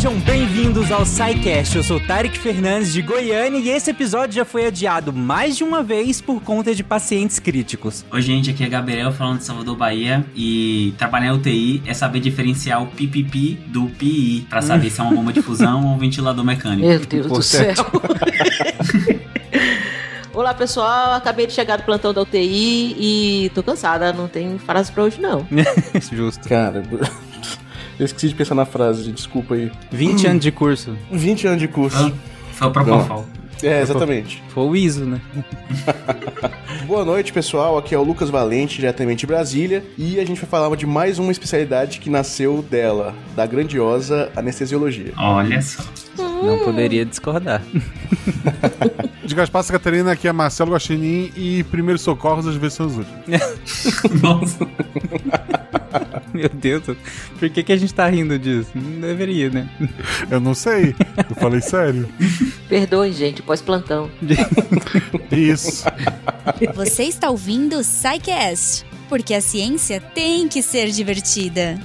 Sejam bem-vindos ao SciCast. Eu sou Tarek Fernandes de Goiânia e esse episódio já foi adiado mais de uma vez por conta de pacientes críticos. Oi, gente, aqui é Gabriel falando de Salvador, Bahia e trabalhar em UTI é saber diferenciar o PPP do PI para saber se é uma bomba de fusão ou um ventilador mecânico. Meu Deus do céu. Olá pessoal, acabei de chegar do plantão da UTI e tô cansada, não tem frase pra hoje não. Justo. Cara, eu esqueci de pensar na frase, desculpa aí. 20 anos de curso. 20 anos de curso. Ah, Foi o Propofol. É, exatamente. Foi o ISO, né? Boa noite, pessoal. Aqui é o Lucas Valente, diretamente de Brasília, e a gente vai falar de mais uma especialidade que nasceu dela, da grandiosa anestesiologia. Olha só. Não poderia discordar. De Gaspar Catarina, aqui é Marcelo Guaxinim e primeiros socorros às vezes são os últimos. Nossa. Meu Deus, por que, que a gente tá rindo disso? Não deveria, né? Eu não sei, eu falei sério. Perdoem, gente, pós-plantão. Isso. Você está ouvindo o SciCast, porque a ciência tem que ser divertida.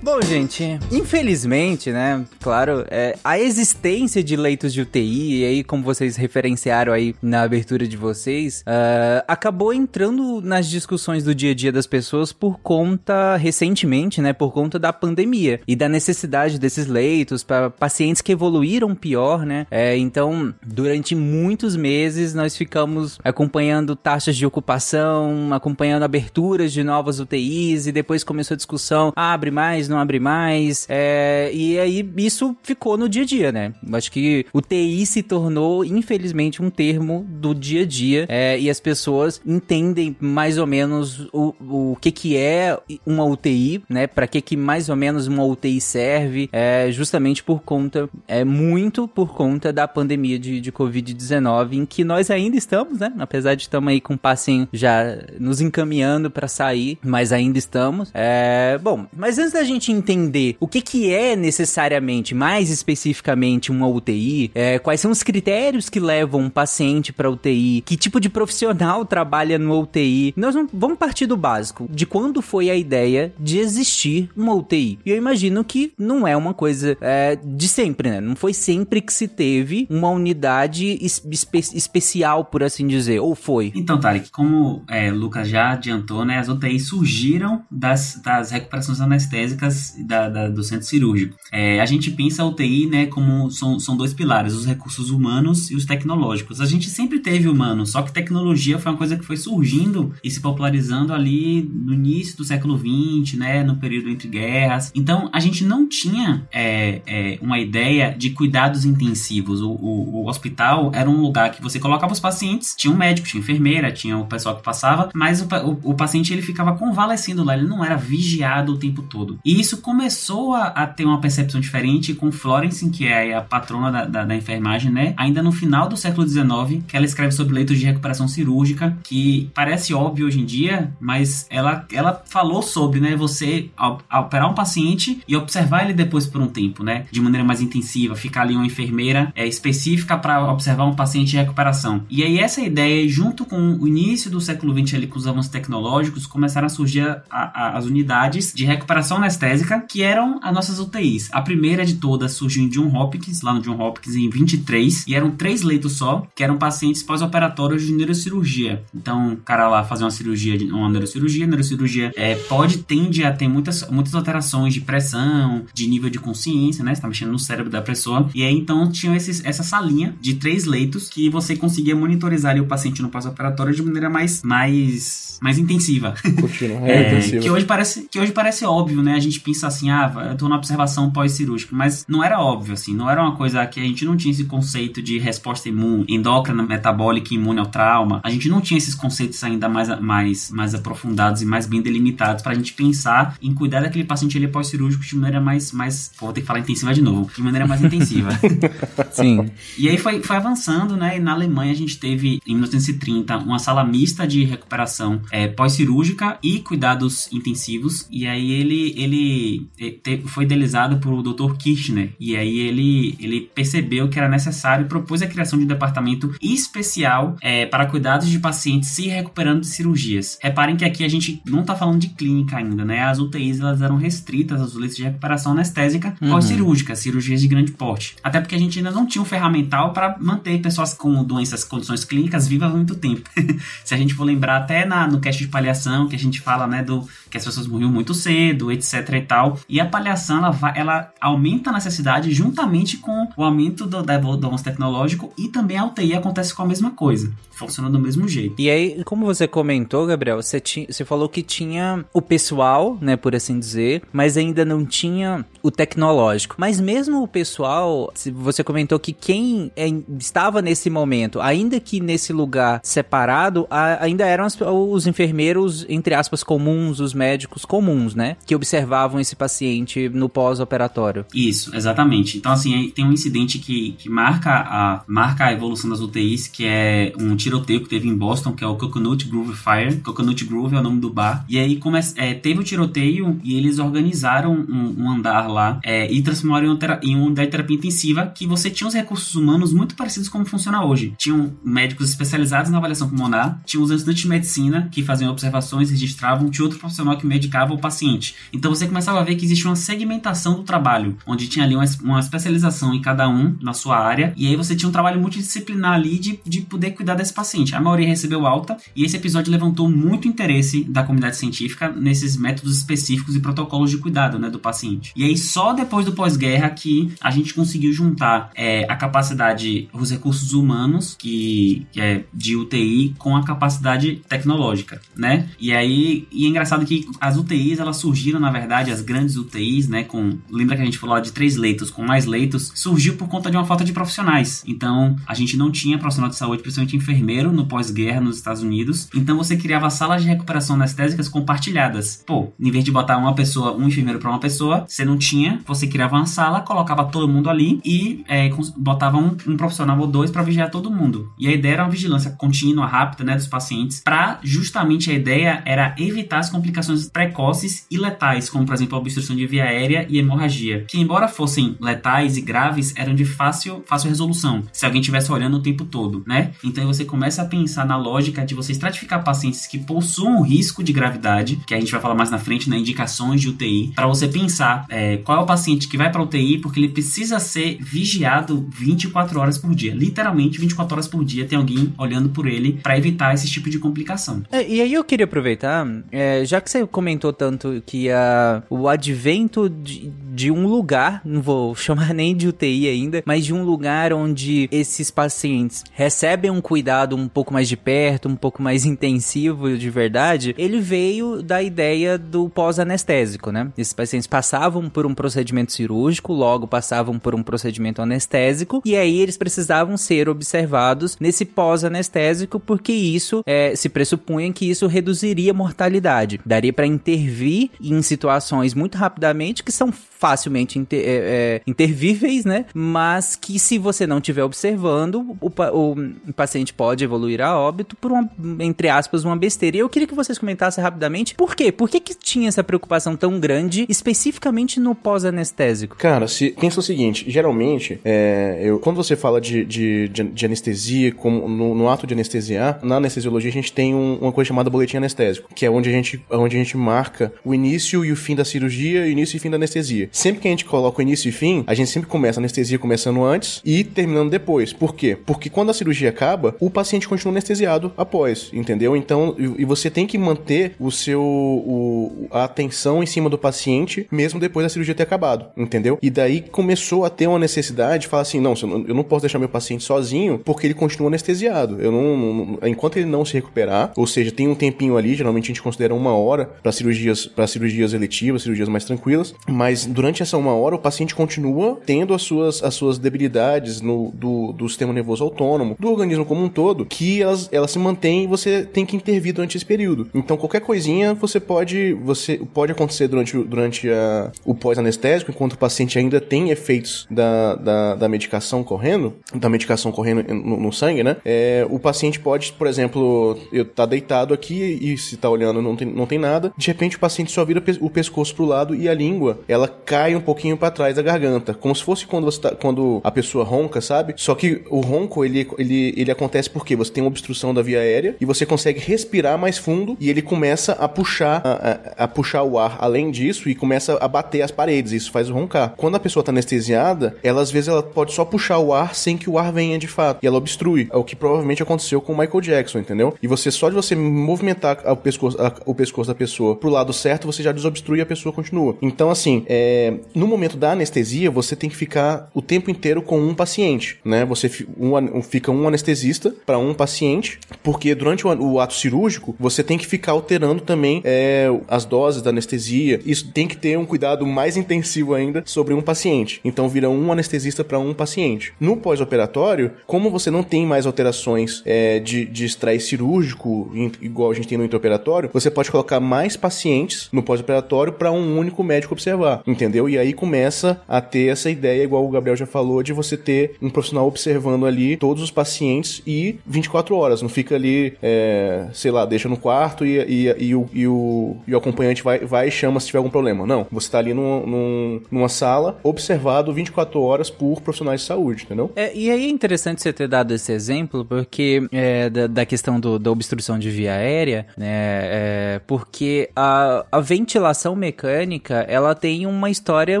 Bom, gente, infelizmente, né? Claro, é, a existência de leitos de UTI, e aí, como vocês referenciaram aí na abertura de vocês, ah, acabou entrando nas discussões do dia a dia das pessoas por conta, recentemente, né? Por conta da pandemia e da necessidade desses leitos para pacientes que evoluíram pior, né? É, então, durante muitos meses, nós ficamos acompanhando taxas de ocupação, acompanhando aberturas de novas UTIs, e depois começou a discussão: abre mais, não abre mais. É, e aí isso ficou no dia a dia, né? Acho que o TI se tornou, infelizmente, um termo do dia a dia. é, e as pessoas entendem mais ou menos o, o que, que é uma UTI, né? Pra que, que mais ou menos uma UTI serve. É, justamente por conta, é muito por conta da pandemia de, de Covid-19, em que nós ainda estamos, né? Apesar de estamos aí com o passinho já nos encaminhando pra sair, mas ainda estamos. É, bom, mas antes da gente entender o que, que é necessariamente, mais especificamente, uma UTI, é, quais são os critérios que levam um paciente para UTI, que tipo de profissional trabalha no UTI, nós vamos partir do básico, de quando foi a ideia de existir uma UTI. E eu imagino que não é uma coisa é, de sempre, né? Não foi sempre que se teve uma unidade es- espe- especial, por assim dizer, ou foi? Então, Tarek, como é, Lucas já adiantou, né, as UTIs surgiram das, das recuperações anestésicas da, da- do centro cirúrgico. É, a gente pensa a UTI, né, como são, são dois pilares, os recursos humanos e os tecnológicos. A gente sempre teve humano, só que tecnologia foi uma coisa que foi surgindo e se popularizando ali no início do século XX, né, no período entre guerras. Então, a gente não tinha é, é, uma ideia de cuidados intensivos. O, o- o hospital era um lugar que você colocava os pacientes, tinha um médico, tinha enfermeira, tinha o pessoal que passava, mas o, o- o paciente ele ficava convalescendo lá, ele não era vigiado o tempo todo. E isso começou a, a ter uma percepção diferente com Florence, que é a patrona da, da- da enfermagem, né? Ainda no final do século XIX, que ela escreve sobre leitos de recuperação cirúrgica, que parece óbvio hoje em dia, mas ela, ela falou sobre, né, você operar um paciente e observar ele depois por um tempo, né, de maneira mais intensiva, ficar ali uma enfermeira é, específica para observar um paciente em recuperação. E aí essa ideia, junto com o início do século XX ali com os avanços tecnológicos, começaram a surgir a- a- as unidades de recuperação anestésica, que eram as nossas UTIs. A primeira de todas surgiu em John Hopkins, lá no John Hopkins em 23, e eram três leitos só, que eram pacientes pós-operatórios de neurocirurgia. Então, o cara lá fazia uma cirurgia, de- uma neurocirurgia, a neurocirurgia é, pode, tende a ter muitas, muitas alterações de pressão, de nível de consciência, né? Você tá mexendo no cérebro da pessoa. E aí, então, tinha esses, essa salinha de três leitos que você conseguia monitorizar ali o paciente no pós-operatório de maneira mais, mais, mais intensiva. Contínuo, É, é, intensivo. que hoje parece que hoje parece óbvio, né? A gente pensa assim, ah, eu tô na observação pós-cirúrgica, mas não era óbvio assim, não era uma coisa que a gente não tinha esse conceito de resposta imune, endócrina, metabólica imune ao trauma. A gente não tinha esses conceitos ainda mais mais mais aprofundados e mais bem delimitados pra gente pensar em cuidar daquele paciente ali pós-cirúrgico de maneira mais mais, vou ter que falar intensiva de novo, de maneira mais intensiva. Sim. E aí foi, foi avançando, né? E na Alemanha a gente teve, em 1930, uma sala mista de recuperação é, pós-cirúrgica e cuidados intensivos. E aí ele, ele ele foi idealizado por Dr. Kirchner. E aí ele, ele percebeu que era necessário e propôs a criação de um departamento especial é, para cuidados de pacientes se recuperando de cirurgias. Reparem que aqui a gente não está falando de clínica ainda, né? As UTIs elas eram restritas aos leitos de recuperação anestésica uhum. pós-cirúrgica, cirurgias de grande porte. Até porque a gente ainda não tinha um ferramental para manter pessoas com doenças, condições clínicas vivas há muito tempo. se a gente for lembrar até na, no cast de paliação, que a gente fala, né, do que as pessoas morriam muito cedo, etc e tal. E a paliação, ela, vai, ela aumenta a necessidade juntamente com o aumento do, do avanço tecnológico e também a UTI acontece com a mesma coisa. Funciona do mesmo jeito. E aí, como você comentou, Gabriel, você, ti, você falou que tinha o pessoal, né, por assim dizer, mas ainda não tinha o tecnológico. Mas mesmo o pessoal, você comentou que quem é, estava nesse momento, ainda que nesse lugar separado, ainda eram os enfermeiros, entre aspas, comuns, os médicos comuns, né? Que observavam esse paciente no pós-operatório. Isso, exatamente. Então, assim, tem um incidente que, que marca, a, marca a evolução das UTIs, que é um tiroteio que teve em Boston, que é o Coconut Grove Fire. Coconut Grove é o nome do bar. E aí é, teve o tiroteio e eles organizaram um, um andar lá é, e transformaram em, um em uma unidade de terapia intensiva que você tinha os recursos humanos muito parecidos como funciona hoje. Tinham médicos especializados na avaliação pulmonar, tinham os estudantes de medicina que faziam observações, registravam, tinha outro profissional que medicava o paciente. Então você começava a ver que existia uma segmentação do trabalho, onde tinha ali uma, uma especialização em cada um na sua área, e aí você tinha um trabalho multidisciplinar ali de, de poder cuidar desse paciente. A maioria recebeu alta, e esse episódio levantou muito interesse da comunidade científica nesses métodos específicos e protocolos de cuidado né, do paciente. E aí só depois do pós-guerra que a gente conseguiu juntar é, a capacidade, os recursos humanos, que, que é de UTI, com a capacidade tecnológica, né? E aí, e é engraçado que as UTIs, elas surgiram, na verdade, as grandes UTIs, né, com, lembra que a gente falou de três leitos, com mais leitos, surgiu por conta de uma falta de profissionais. Então, a gente não tinha profissional de saúde, principalmente enfermeiro, no pós-guerra nos Estados Unidos. Então, você criava salas de recuperação anestésicas compartilhadas. Pô, em vez de botar uma pessoa, um enfermeiro para uma pessoa, você não tinha, você criava uma sala, colocava todo mundo ali e é, botava um, um, profissional ou dois para vigiar todo mundo. E a ideia era uma vigilância contínua, rápida, né, dos pacientes, para justamente a ideia era evitar as complicações precoces e letais, como por exemplo obstrução de via aérea e hemorragia, que embora fossem letais e graves, eram de fácil, fácil resolução, se alguém estivesse olhando o tempo todo, né? Então você começa a pensar na lógica de você estratificar pacientes que possuam risco de gravidade, que a gente vai falar mais na frente, né, indicações de UTI, para você pensar é, qual é o paciente que vai para UTI porque ele precisa ser vigiado 24 horas por dia, literalmente 24 horas por dia tem alguém olhando por ele para evitar esse tipo de complicação. É, e aí eu queria aproveitar, é, já que você comentou tanto que a, o advento de, de um lugar, não vou chamar nem de UTI ainda, mas de um lugar onde esses pacientes recebem um cuidado um pouco mais de perto, um pouco mais intensivo de verdade, ele veio da ideia do pós-anestésico, né? Esses pacientes passavam por um procedimento cirúrgico, logo passavam por um procedimento anestésico, e aí eles precisavam ser observados nesse pós-anestésico, porque isso é, se pressupunha que isso reduziria a mortalidade. Daria para intervir em situações muito rapidamente que são facilmente inter, é, é, intervíveis, né? Mas que se você não estiver observando, o, o, paciente pode evoluir a óbito por uma, entre aspas, uma besteira. E eu queria que vocês comentassem rapidamente por quê? Por que, que tinha essa preocupação tão grande, especificamente no pós-anestésico? Cara, se, pensa o seguinte, geralmente, é, eu, quando você fala de, de, de, de anestesia, como no, no, ato de anestesiar, na anestesiologia a gente tem um, uma coisa chamada boletim anestésico, que é onde a gente, onde a gente marca o início e o fim da cirurgia, o início e fim da anestesia sempre que a gente coloca o início e fim, a gente sempre começa a anestesia começando antes e terminando depois. Por quê? Porque quando a cirurgia acaba, o paciente continua anestesiado após, entendeu? Então, e você tem que manter o seu o, a atenção em cima do paciente mesmo depois da cirurgia ter acabado, entendeu? E daí começou a ter uma necessidade de falar assim, não, eu não posso deixar meu paciente sozinho porque ele continua anestesiado. Eu não, não enquanto ele não se recuperar, ou seja, tem um tempinho ali, geralmente a gente considera uma hora para cirurgias para cirurgias eletivas, cirurgias mais tranquilas, mas durante essa uma hora, o paciente continua tendo as suas, as suas debilidades no, do, do sistema nervoso autônomo, do organismo como um todo, que elas, elas se mantêm e você tem que intervir durante esse período. Então, qualquer coisinha você pode, você pode acontecer durante, durante a, o pós-anestésico, enquanto o paciente ainda tem efeitos da, da, da medicação correndo, da medicação correndo no, no sangue, né? É, o paciente pode, por exemplo, eu tá deitado aqui e se tá olhando não tem, não tem nada, de repente o paciente só vira o pescoço ombros pro lado e a língua, ela cai um pouquinho para trás da garganta, como se fosse quando tá, quando a pessoa ronca, sabe? Só que o ronco ele, ele, ele acontece porque você tem uma obstrução da via aérea e você consegue respirar mais fundo e ele começa a puxar a, a, a puxar o ar além disso e começa a bater as paredes. Isso faz roncar. Quando a pessoa tá anestesiada, ela às vezes ela pode só puxar o ar sem que o ar venha de fato e ela obstrui. É o que provavelmente aconteceu com o Michael Jackson, entendeu? E você só de você movimentar o pescoço, a, o pescoço da pessoa pro lado certo, você já desobstrui a pessoa continua. Então, assim, é, no momento da anestesia, você tem que ficar o tempo inteiro com um paciente, né? Você fica um anestesista para um paciente, porque durante o, ato cirúrgico, você tem que ficar alterando também é, as doses da anestesia. Isso tem que ter um cuidado mais intensivo ainda sobre um paciente. Então, vira um anestesista para um paciente. No pós-operatório, como você não tem mais alterações é, de, de estresse cirúrgico, igual a gente tem no intraoperatório, você pode colocar mais pacientes no pós-operatório para um único médico observar, entendeu? E aí começa a ter essa ideia, igual o Gabriel já falou, de você ter um profissional observando ali todos os pacientes e 24 horas, não fica ali, é, sei lá, deixa no quarto e, e, e, o, e, o, e o acompanhante vai, vai e chama se tiver algum problema. Não, você tá ali num, num, numa sala observado 24 horas por profissionais de saúde, entendeu? É, e aí é interessante você ter dado esse exemplo, porque é, da, da, questão do, da obstrução de via aérea, né, é, porque a, a ventilação mecânica, ela tem uma história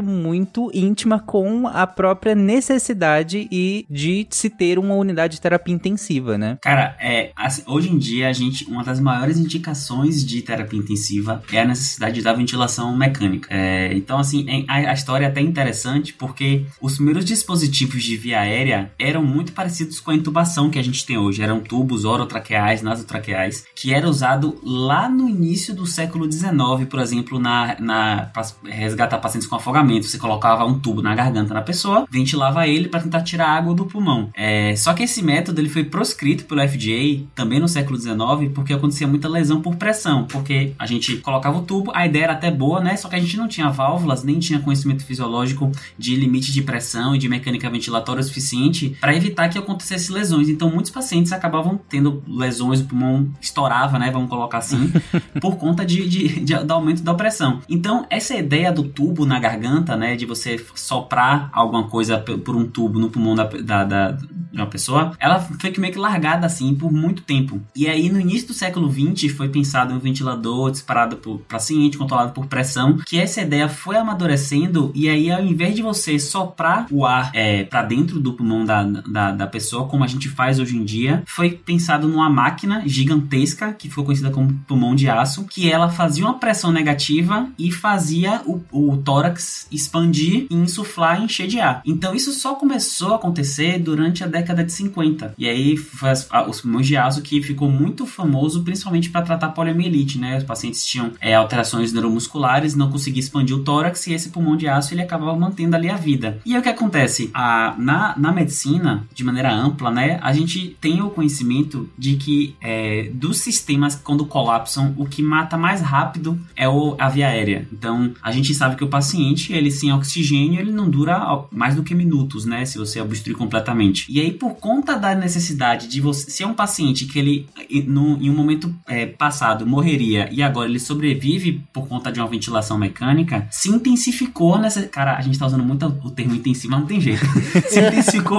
muito íntima com a própria necessidade e de se ter uma unidade de terapia intensiva, né? Cara, é, assim, hoje em dia a gente, uma das maiores indicações de terapia intensiva é a necessidade da ventilação mecânica. É, então, assim, a, a história é até interessante porque os primeiros dispositivos de via aérea eram muito parecidos com a intubação que a gente tem hoje. Eram tubos orotraqueais, nasotraqueais, que era usado lá no início do século XIX, por exemplo, na, na para resgatar pacientes com afogamento. Você colocava um tubo na garganta da pessoa, ventilava ele para tentar tirar água do pulmão. É, só que esse método ele foi proscrito pelo FDA também no século XIX porque acontecia muita lesão por pressão, porque a gente colocava o tubo, a ideia era até boa, né? Só que a gente não tinha válvulas, nem tinha conhecimento fisiológico de limite de pressão e de mecânica ventilatória suficiente para evitar que acontecesse lesões. Então muitos pacientes acabavam tendo lesões, o pulmão estourava, né? Vamos colocar assim, por conta de, de, de, do aumento da pressão. Então essa ideia do tubo na garganta, né? De você soprar alguma coisa por um tubo no pulmão da, da, da de uma pessoa, ela foi meio que largada assim por muito tempo. E aí no início do século 20 foi pensado um ventilador disparado por paciente, controlado por pressão, que essa ideia foi amadurecendo e aí ao invés de você soprar o ar é, para dentro do pulmão da, da, da, pessoa, como a gente faz hoje em dia, foi pensado numa máquina gigantesca que foi conhecida como pulmão de aço, que ela fazia uma pressão negativa e fazia o, o tórax expandir e insuflar e encher de ar. Então isso só começou a acontecer durante a década de 50. E aí foi as, os pulmões de aço que ficou muito famoso, principalmente para tratar poliomielite, né? Os pacientes tinham é, alterações neuromusculares, não conseguia expandir o tórax e esse pulmão de aço ele acabava mantendo ali a vida. E aí o que acontece? A, na, na medicina, de maneira ampla, né? A gente tem o conhecimento de que é, dos sistemas quando colapsam, o que mata mais rápido é o, a via aérea. Então a gente sabe que o paciente, ele sem oxigênio, ele não dura mais do que minutos, né? Se você obstruir completamente. E aí, por conta da necessidade de você. Se é um paciente que ele, no, em um momento é, passado, morreria e agora ele sobrevive por conta de uma ventilação mecânica, se intensificou nessa. Cara, a gente tá usando muito o termo intensivo, mas não tem jeito. se intensificou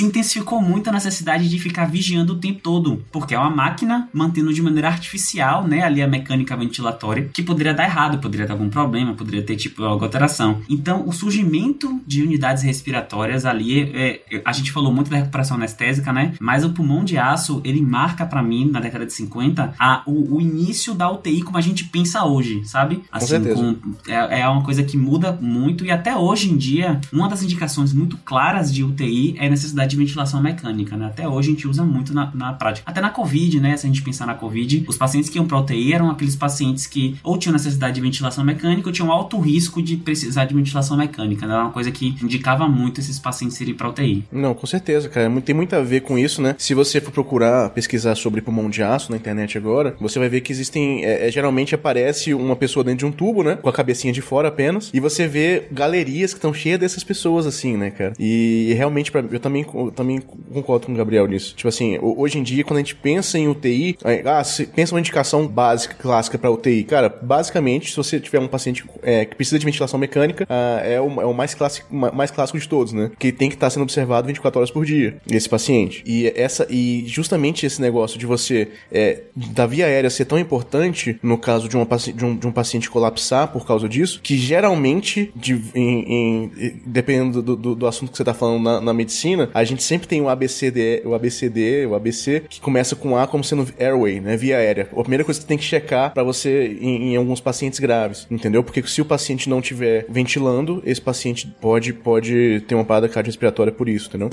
se intensificou muito a necessidade de ficar vigiando o tempo todo, porque é uma máquina mantendo de maneira artificial, né, ali a mecânica ventilatória, que poderia dar errado, poderia ter algum problema, poderia ter tipo alguma alteração. Então, o surgimento de unidades respiratórias ali, é, é, a gente falou muito da recuperação anestésica, né, mas o pulmão de aço, ele marca para mim, na década de 50, a, o, o, início da UTI como a gente pensa hoje, sabe? Assim, com com, é, é uma coisa que muda muito e até hoje em dia, uma das indicações muito claras de UTI é a necessidade de ventilação mecânica, né? Até hoje a gente usa muito na, na prática. Até na Covid, né? Se a gente pensar na Covid, os pacientes que iam para UTI eram aqueles pacientes que ou tinham necessidade de ventilação mecânica ou tinham alto risco de precisar de ventilação mecânica, né? Era uma coisa que indicava muito esses pacientes irem para UTI. Não, com certeza, cara. Tem muito a ver com isso, né? Se você for procurar pesquisar sobre pulmão de aço na internet agora, você vai ver que existem. É, é, geralmente aparece uma pessoa dentro de um tubo, né? Com a cabecinha de fora apenas. E você vê galerias que estão cheias dessas pessoas, assim, né, cara? E, e realmente, pra, eu também também concordo com o Gabriel nisso. Tipo assim, hoje em dia, quando a gente pensa em UTI, ah, pensa uma indicação básica, clássica para UTI. Cara, basicamente, se você tiver um paciente é, que precisa de ventilação mecânica, ah, é, o, é o mais clássico, mais clássico de todos, né? Que tem que estar tá sendo observado 24 horas por dia, esse paciente. E essa e justamente esse negócio de você é, da via aérea ser tão importante no caso de, uma, de, um, de um paciente colapsar por causa disso, que geralmente, de, em, em, dependendo do, do, do, assunto que você está falando na, na, medicina, a gente sempre tem o ABCD, o ABCD, o ABC, que começa com A como sendo airway, né? Via aérea. A primeira coisa que você tem que checar para você em, em, alguns pacientes graves, entendeu? Porque se o paciente não estiver ventilando, esse paciente pode, pode ter uma parada cardiorrespiratória por isso, entendeu?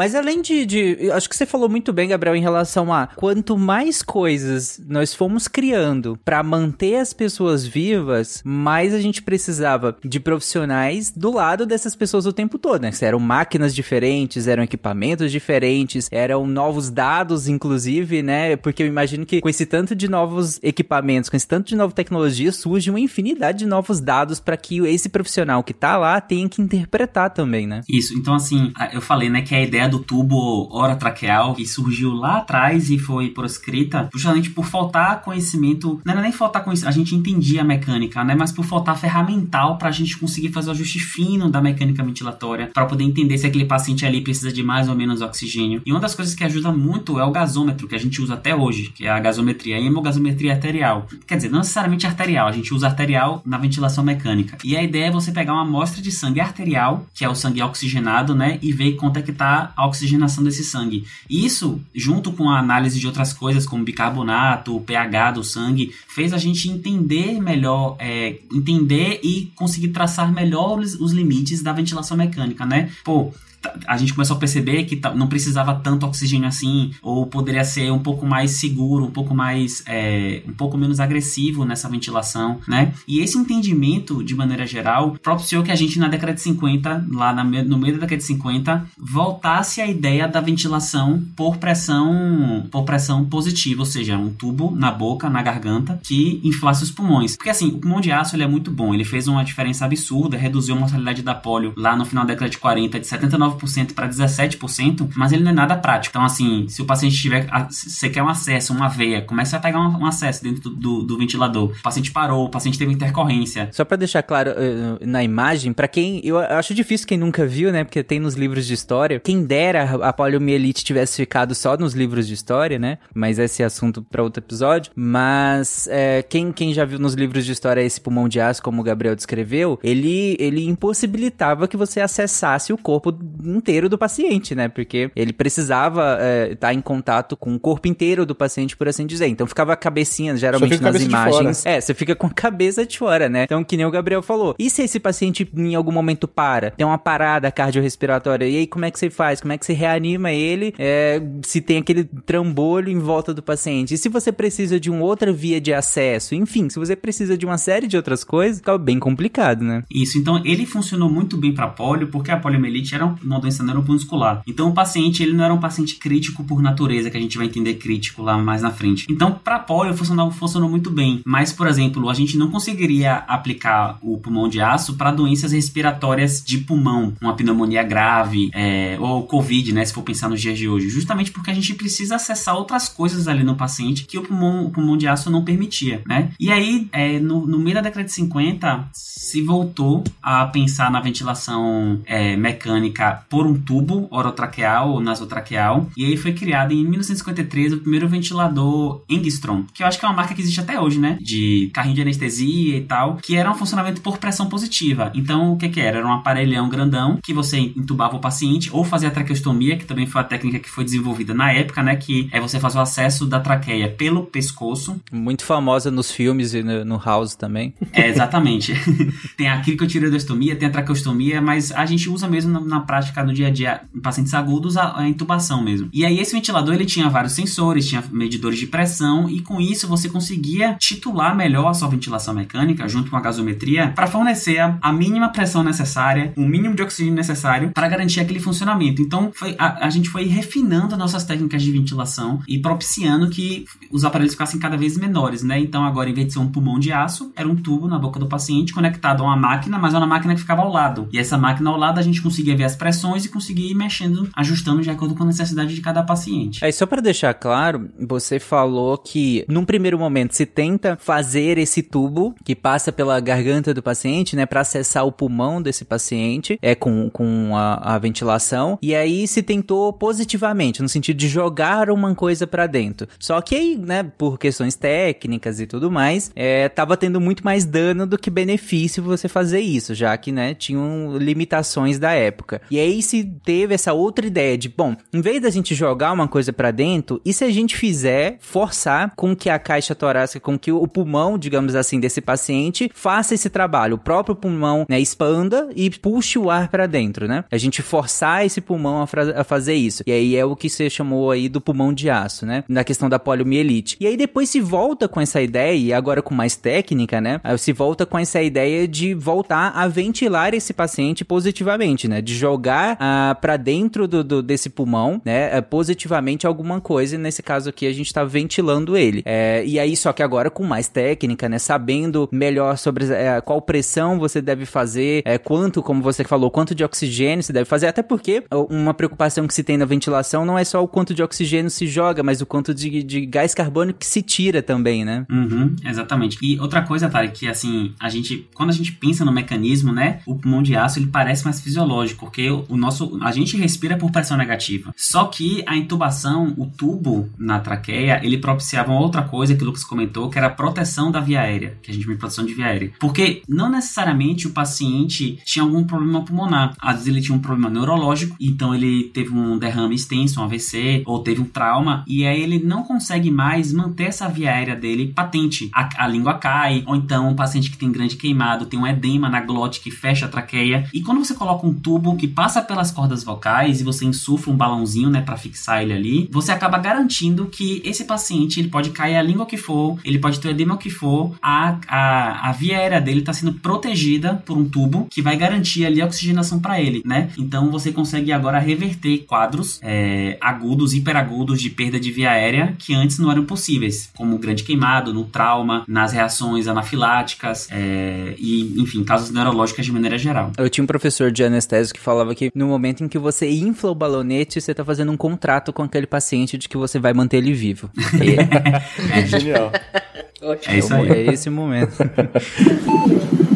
Mas além de, de. Acho que você falou muito bem, Gabriel, em relação a quanto mais coisas nós fomos criando para manter as pessoas vivas, mais a gente precisava de profissionais do lado dessas pessoas o tempo todo, né? Eram máquinas diferentes, eram equipamentos diferentes, eram novos dados, inclusive, né? Porque eu imagino que com esse tanto de novos equipamentos, com esse tanto de nova tecnologia, surge uma infinidade de novos dados para que esse profissional que tá lá tenha que interpretar também, né? Isso. Então, assim, eu falei, né, que a ideia do tubo orotraqueal que surgiu lá atrás e foi proscrita justamente por faltar conhecimento, não era nem faltar conhecimento, a gente entendia a mecânica, né, mas por faltar ferramental para a gente conseguir fazer o ajuste fino da mecânica ventilatória, para poder entender se aquele paciente ali precisa de mais ou menos oxigênio. E uma das coisas que ajuda muito é o gasômetro, que a gente usa até hoje, que é a gasometria, a hemogasometria arterial. Quer dizer, não necessariamente arterial, a gente usa arterial na ventilação mecânica. E a ideia é você pegar uma amostra de sangue arterial, que é o sangue oxigenado, né, e ver quanto é que tá a oxigenação desse sangue. Isso, junto com a análise de outras coisas, como bicarbonato, o pH do sangue, fez a gente entender melhor, é, entender e conseguir traçar melhor os, os limites da ventilação mecânica, né? Pô, a gente começou a perceber que não precisava tanto oxigênio assim, ou poderia ser um pouco mais seguro, um pouco mais, é, um pouco menos agressivo nessa ventilação, né? E esse entendimento, de maneira geral, propiciou que a gente na década de 50, lá na, no meio da década de 50, voltasse à ideia da ventilação por pressão, por pressão positiva, ou seja, um tubo na boca, na garganta, que inflasse os pulmões. Porque assim, o pulmão de aço ele é muito bom, ele fez uma diferença absurda, reduziu a mortalidade da polio lá no final da década de 40 de 79 9% para 17%, mas ele não é nada prático. Então, assim, se o paciente tiver. Você quer um acesso, uma veia, começa a pegar um, um acesso dentro do, do, do, ventilador. O paciente parou, o paciente teve intercorrência. Só para deixar claro uh, na imagem, para quem. Eu acho difícil quem nunca viu, né? Porque tem nos livros de história. Quem dera a poliomielite tivesse ficado só nos livros de história, né? Mas esse é assunto para outro episódio. Mas é, quem, quem já viu nos livros de história esse pulmão de aço, como o Gabriel descreveu, ele, ele impossibilitava que você acessasse o corpo inteiro do paciente, né? Porque ele precisava estar é, tá em contato com o corpo inteiro do paciente, por assim dizer. Então ficava a cabecinha, geralmente nas imagens. É, você fica com a cabeça de fora, né? Então, que nem o Gabriel falou. E se esse paciente em algum momento para? Tem uma parada cardiorrespiratória. E aí, como é que você faz? Como é que você reanima ele? É, se tem aquele trambolho em volta do paciente? E se você precisa de uma outra via de acesso? Enfim, se você precisa de uma série de outras coisas, fica bem complicado, né? Isso, então ele funcionou muito bem para polio, porque a poliomielite era uma doença neuromuscular. Então o paciente, ele não era um paciente crítico por natureza, que a gente vai entender crítico lá mais na frente. Então, para polio funcionou, funcionou muito bem. Mas, por exemplo, a gente não conseguiria aplicar o pulmão de aço para doenças respiratórias de pulmão, uma pneumonia grave, é, ou Covid, né? Se for pensar nos dias de hoje. Justamente porque a gente precisa acessar outras coisas ali no paciente que o pulmão, o pulmão de aço não permitia, né? E aí, é, no, no meio da década de 50, se voltou a pensar na ventilação é, mecânica por um tubo orotraqueal ou nasotraqueal. E aí foi criado em 1953 o primeiro ventilador Engstrom, que eu acho que é uma marca que existe até hoje, né? De carrinho de anestesia e tal, que era um funcionamento por pressão positiva. Então, o que que era? Era um aparelhão grandão que você entubava o paciente ou fazia a traqueostomia, que também foi a técnica que foi desenvolvida na época, né? Que é você fazer o acesso da traqueia pelo pescoço. Muito famosa nos filmes e no, no House também. É, exatamente. tem a cricotiraidostomia, tem a traqueostomia, mas a gente usa mesmo na, na prática prática no dia a dia em pacientes agudos a, a intubação mesmo. E aí esse ventilador ele tinha vários sensores, tinha medidores de pressão e com isso você conseguia titular melhor a sua ventilação mecânica junto com a gasometria para fornecer a, a, mínima pressão necessária, o mínimo de oxigênio necessário para garantir aquele funcionamento. Então foi, a, a gente foi refinando nossas técnicas de ventilação e propiciando que os aparelhos ficassem cada vez menores, né? Então agora em vez de ser um pulmão de aço, era um tubo na boca do paciente conectado a uma máquina, mas era uma máquina que ficava ao lado. E essa máquina ao lado a gente conseguia ver as pressões e conseguia ir mexendo, ajustando de acordo com a necessidade de cada paciente. Aí só para deixar claro, você falou que num primeiro momento se tenta fazer esse tubo que passa pela garganta do paciente, né, para acessar o pulmão desse paciente, é com, com a, a ventilação, e aí se tentou positivamente, no sentido de jogar uma coisa para dentro. Só que aí, né, por questões técnicas e tudo mais, é, tava tendo muito mais dano do que benefício você fazer isso, já que, né, tinham limitações da época. E aí se teve essa outra ideia de, bom, em vez da gente jogar uma coisa para dentro, e se a gente fizer forçar com que a caixa torácica, com que o pulmão, digamos assim, desse paciente faça esse trabalho, o próprio pulmão, né, expanda e puxe o ar para dentro, né? A gente forçar esse pulmão a, a fazer isso. E aí é o que você chamou aí do pulmão de aço, né? Na questão da poliomielite. E aí depois se volta com essa ideia, e agora com mais técnica, né? Se volta com essa ideia de voltar a ventilar esse paciente positivamente, né? De jogar ah, para dentro do, do, desse pulmão, né? Eh, positivamente alguma coisa. E nesse caso aqui a gente tá ventilando ele. É, e aí, só que agora com mais técnica, né? Sabendo melhor sobre é, qual pressão você deve fazer, é, quanto, como você falou, quanto de oxigênio você deve fazer. Até porque uma preocupação que se tem na ventilação não é só o quanto de oxigênio se joga, mas o quanto de, de gás carbônico que se tira também, né? Uhum, exatamente. E outra coisa, Tarek, que assim, a gente, quando a gente pensa no mecanismo, né, o pulmão de aço ele parece mais fisiológico, porque o, nosso, a gente respira por pressão negativa. Só que a intubação, o tubo na traqueia, ele propiciava uma outra coisa que o Lucas comentou, que era a proteção da via aérea, que a gente chama de proteção de via aérea. Porque não necessariamente o paciente tinha algum problema pulmonar. Às vezes ele tinha um problema neurológico, então ele teve um derrame extenso, um AVC, ou teve um trauma, e aí ele não consegue mais manter essa via aérea dele patente. A, a língua cai, ou então um paciente que tem grande queimado, tem um edema na glote que fecha a traqueia. E quando você coloca um tubo que passa pelas cordas vocais e você insufla um balãozinho, né, para fixar ele ali, você acaba garantindo que esse paciente ele pode cair a língua que for, ele pode ter edema o que for, a, a, a via aérea dele está sendo protegida por um tubo que vai garantir ali a oxigenação para ele, né? Então você consegue agora reverter quadros é, agudos, hiperagudos de perda de via aérea que antes não eram possíveis, como grande queimado, no trauma, nas reações anafiláticas é, e, enfim, casos neurológicos de maneira geral. Eu tinha um professor de anestésio que falava que no momento em que você infla o balonete, você está fazendo um contrato com aquele paciente de que você vai manter ele vivo. E... é genial. É isso aí. É esse momento.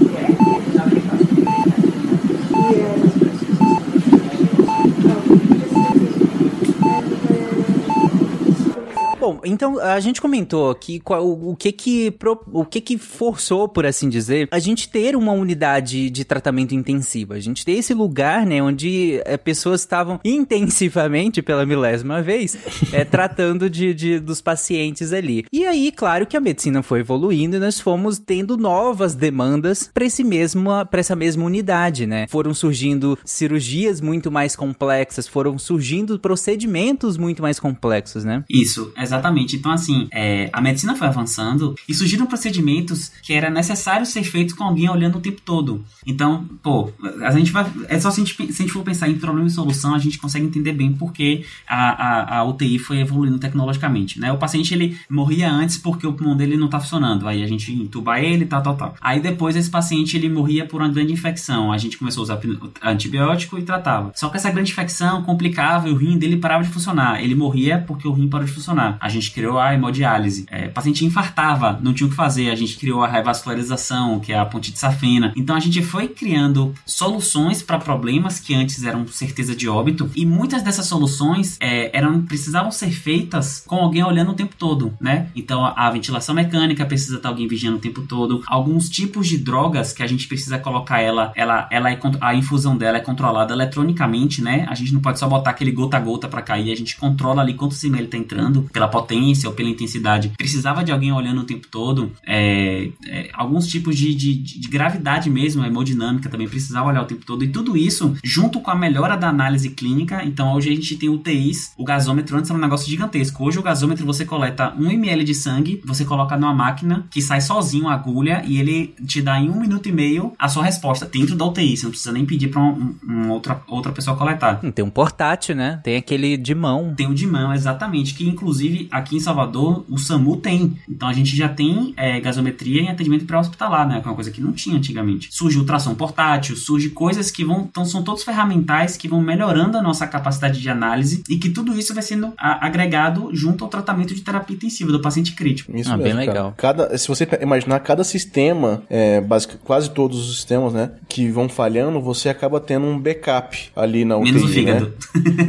Bom, então a gente comentou aqui qual, o que que o que que forçou, por assim dizer, a gente ter uma unidade de tratamento intensivo, a gente ter esse lugar, né, onde é, pessoas estavam intensivamente pela milésima vez é, tratando de, de, dos pacientes ali. E aí, claro que a medicina foi evoluindo e nós fomos tendo novas demandas para esse mesmo para essa mesma unidade, né? Foram surgindo cirurgias muito mais complexas, foram surgindo procedimentos muito mais complexos, né? Isso, exatamente Então, assim, é, a medicina foi avançando e surgiram procedimentos que era necessário ser feitos com alguém olhando o tempo todo. Então, pô, a gente vai. É só se a gente, se a gente for pensar em problema e solução, a gente consegue entender bem porque a, a, a UTI foi evoluindo tecnologicamente, né? O paciente ele morria antes porque o pulmão dele não tá funcionando. Aí a gente entuba ele, tal, tal, tal. Aí depois esse paciente ele morria por uma grande infecção. A gente começou a usar antibiótico e tratava. Só que essa grande infecção complicava e o rim dele parava de funcionar. Ele morria porque o rim parou de funcionar a gente criou a hemodiálise. É, paciente infartava, não tinha o que fazer, a gente criou a revascularização, que é a ponte de safena. Então a gente foi criando soluções para problemas que antes eram certeza de óbito e muitas dessas soluções é, eram precisavam ser feitas com alguém olhando o tempo todo, né? Então a, a ventilação mecânica precisa estar alguém vigiando o tempo todo. Alguns tipos de drogas que a gente precisa colocar ela, ela, ela é, a infusão dela é controlada eletronicamente, né? A gente não pode só botar aquele gota a gota para cair, a gente controla ali quantos ml tá entrando pela pela potência ou pela intensidade, precisava de alguém olhando o tempo todo. É, é, alguns tipos de, de, de, gravidade mesmo, hemodinâmica também precisava olhar o tempo todo. E tudo isso, junto com a melhora da análise clínica, então hoje a gente tem UTIs, o gasômetro antes era um negócio gigantesco. Hoje o gasômetro você coleta 1 ml de sangue, você coloca numa máquina que sai sozinho a agulha e ele te dá em um minuto e meio a sua resposta dentro da UTI. Você não precisa nem pedir pra um, um, outra, outra pessoa coletar. Tem um portátil, né? Tem aquele de mão. Tem o de mão, exatamente. Que inclusive aqui em Salvador o SAMU tem. Então a gente já tem é, gasometria em atendimento pré-hospitalar, né? Que é uma coisa que não tinha antigamente. Surge ultrassom portátil, surge coisas que vão. Então são todos ferramentais que vão melhorando a nossa capacidade de análise e que tudo isso vai sendo a, agregado junto ao tratamento de terapia intensiva do paciente crítico. Isso ah, mesmo, bem legal. Cada, se você imaginar cada sistema, é, basic, quase todos os sistemas, né, que vão falhando, você acaba tendo um backup ali na UTI, Menos o fígado.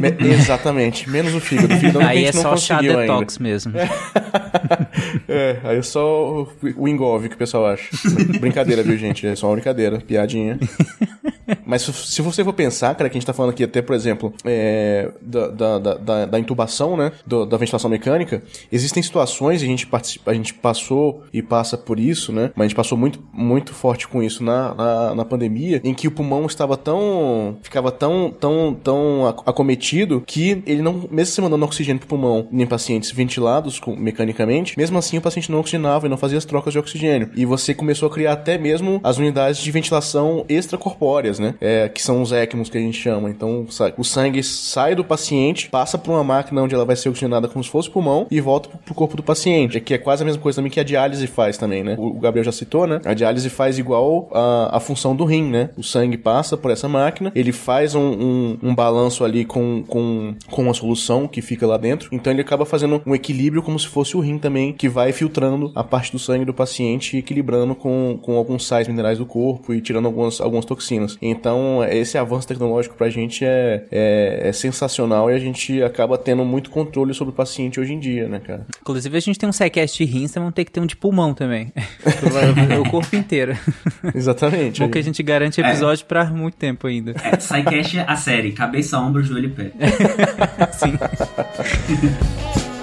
Né? Me, exatamente, menos o fígado. O fígado Aí é só chá detox ainda. Mesmo. é, aí é só o engolve que o pessoal acha. brincadeira, viu, gente? É só uma brincadeira, piadinha. Mas se você for pensar, cara, que a gente tá falando aqui até, por exemplo, é, da, da, da, da, intubação, né? Do, da ventilação mecânica, existem situações, a gente, a gente passou e passa por isso, né? Mas a gente passou muito, muito forte com isso na, na, na pandemia, em que o pulmão estava tão. ficava tão, tão, tão acometido que ele não, mesmo se mandando oxigênio pro pulmão em pacientes ventilados com, mecanicamente, mesmo assim o paciente não oxigenava e não fazia as trocas de oxigênio. E você começou a criar até mesmo as unidades de ventilação extracorpóreas, né? É, que são os ECMOs que a gente chama. Então, o sangue sai do paciente, passa por uma máquina onde ela vai ser oxigenada como se fosse pulmão e volta pro corpo do paciente. Que é quase a mesma coisa também que a diálise faz também, né? O Gabriel já citou, né? A diálise faz igual a, a função do rim, né? O sangue passa por essa máquina, ele faz um, um, um balanço ali com, com, com a solução que fica lá dentro. Então ele acaba fazendo um equilíbrio como se fosse o rim também, que vai filtrando a parte do sangue do paciente e equilibrando com, com alguns sais minerais do corpo e tirando algumas, algumas toxinas. Então, esse avanço tecnológico pra gente é, é, é, sensacional e a gente acaba tendo muito controle sobre o paciente hoje em dia, né, cara? Inclusive, a gente tem um SciCast de rins, então vamos ter que ter um de pulmão também. o corpo inteiro. Exatamente. Bom que a gente garante episódio é. pra muito tempo ainda. É, SciCast é a série, cabeça, ombro, joelho e pé. Sim.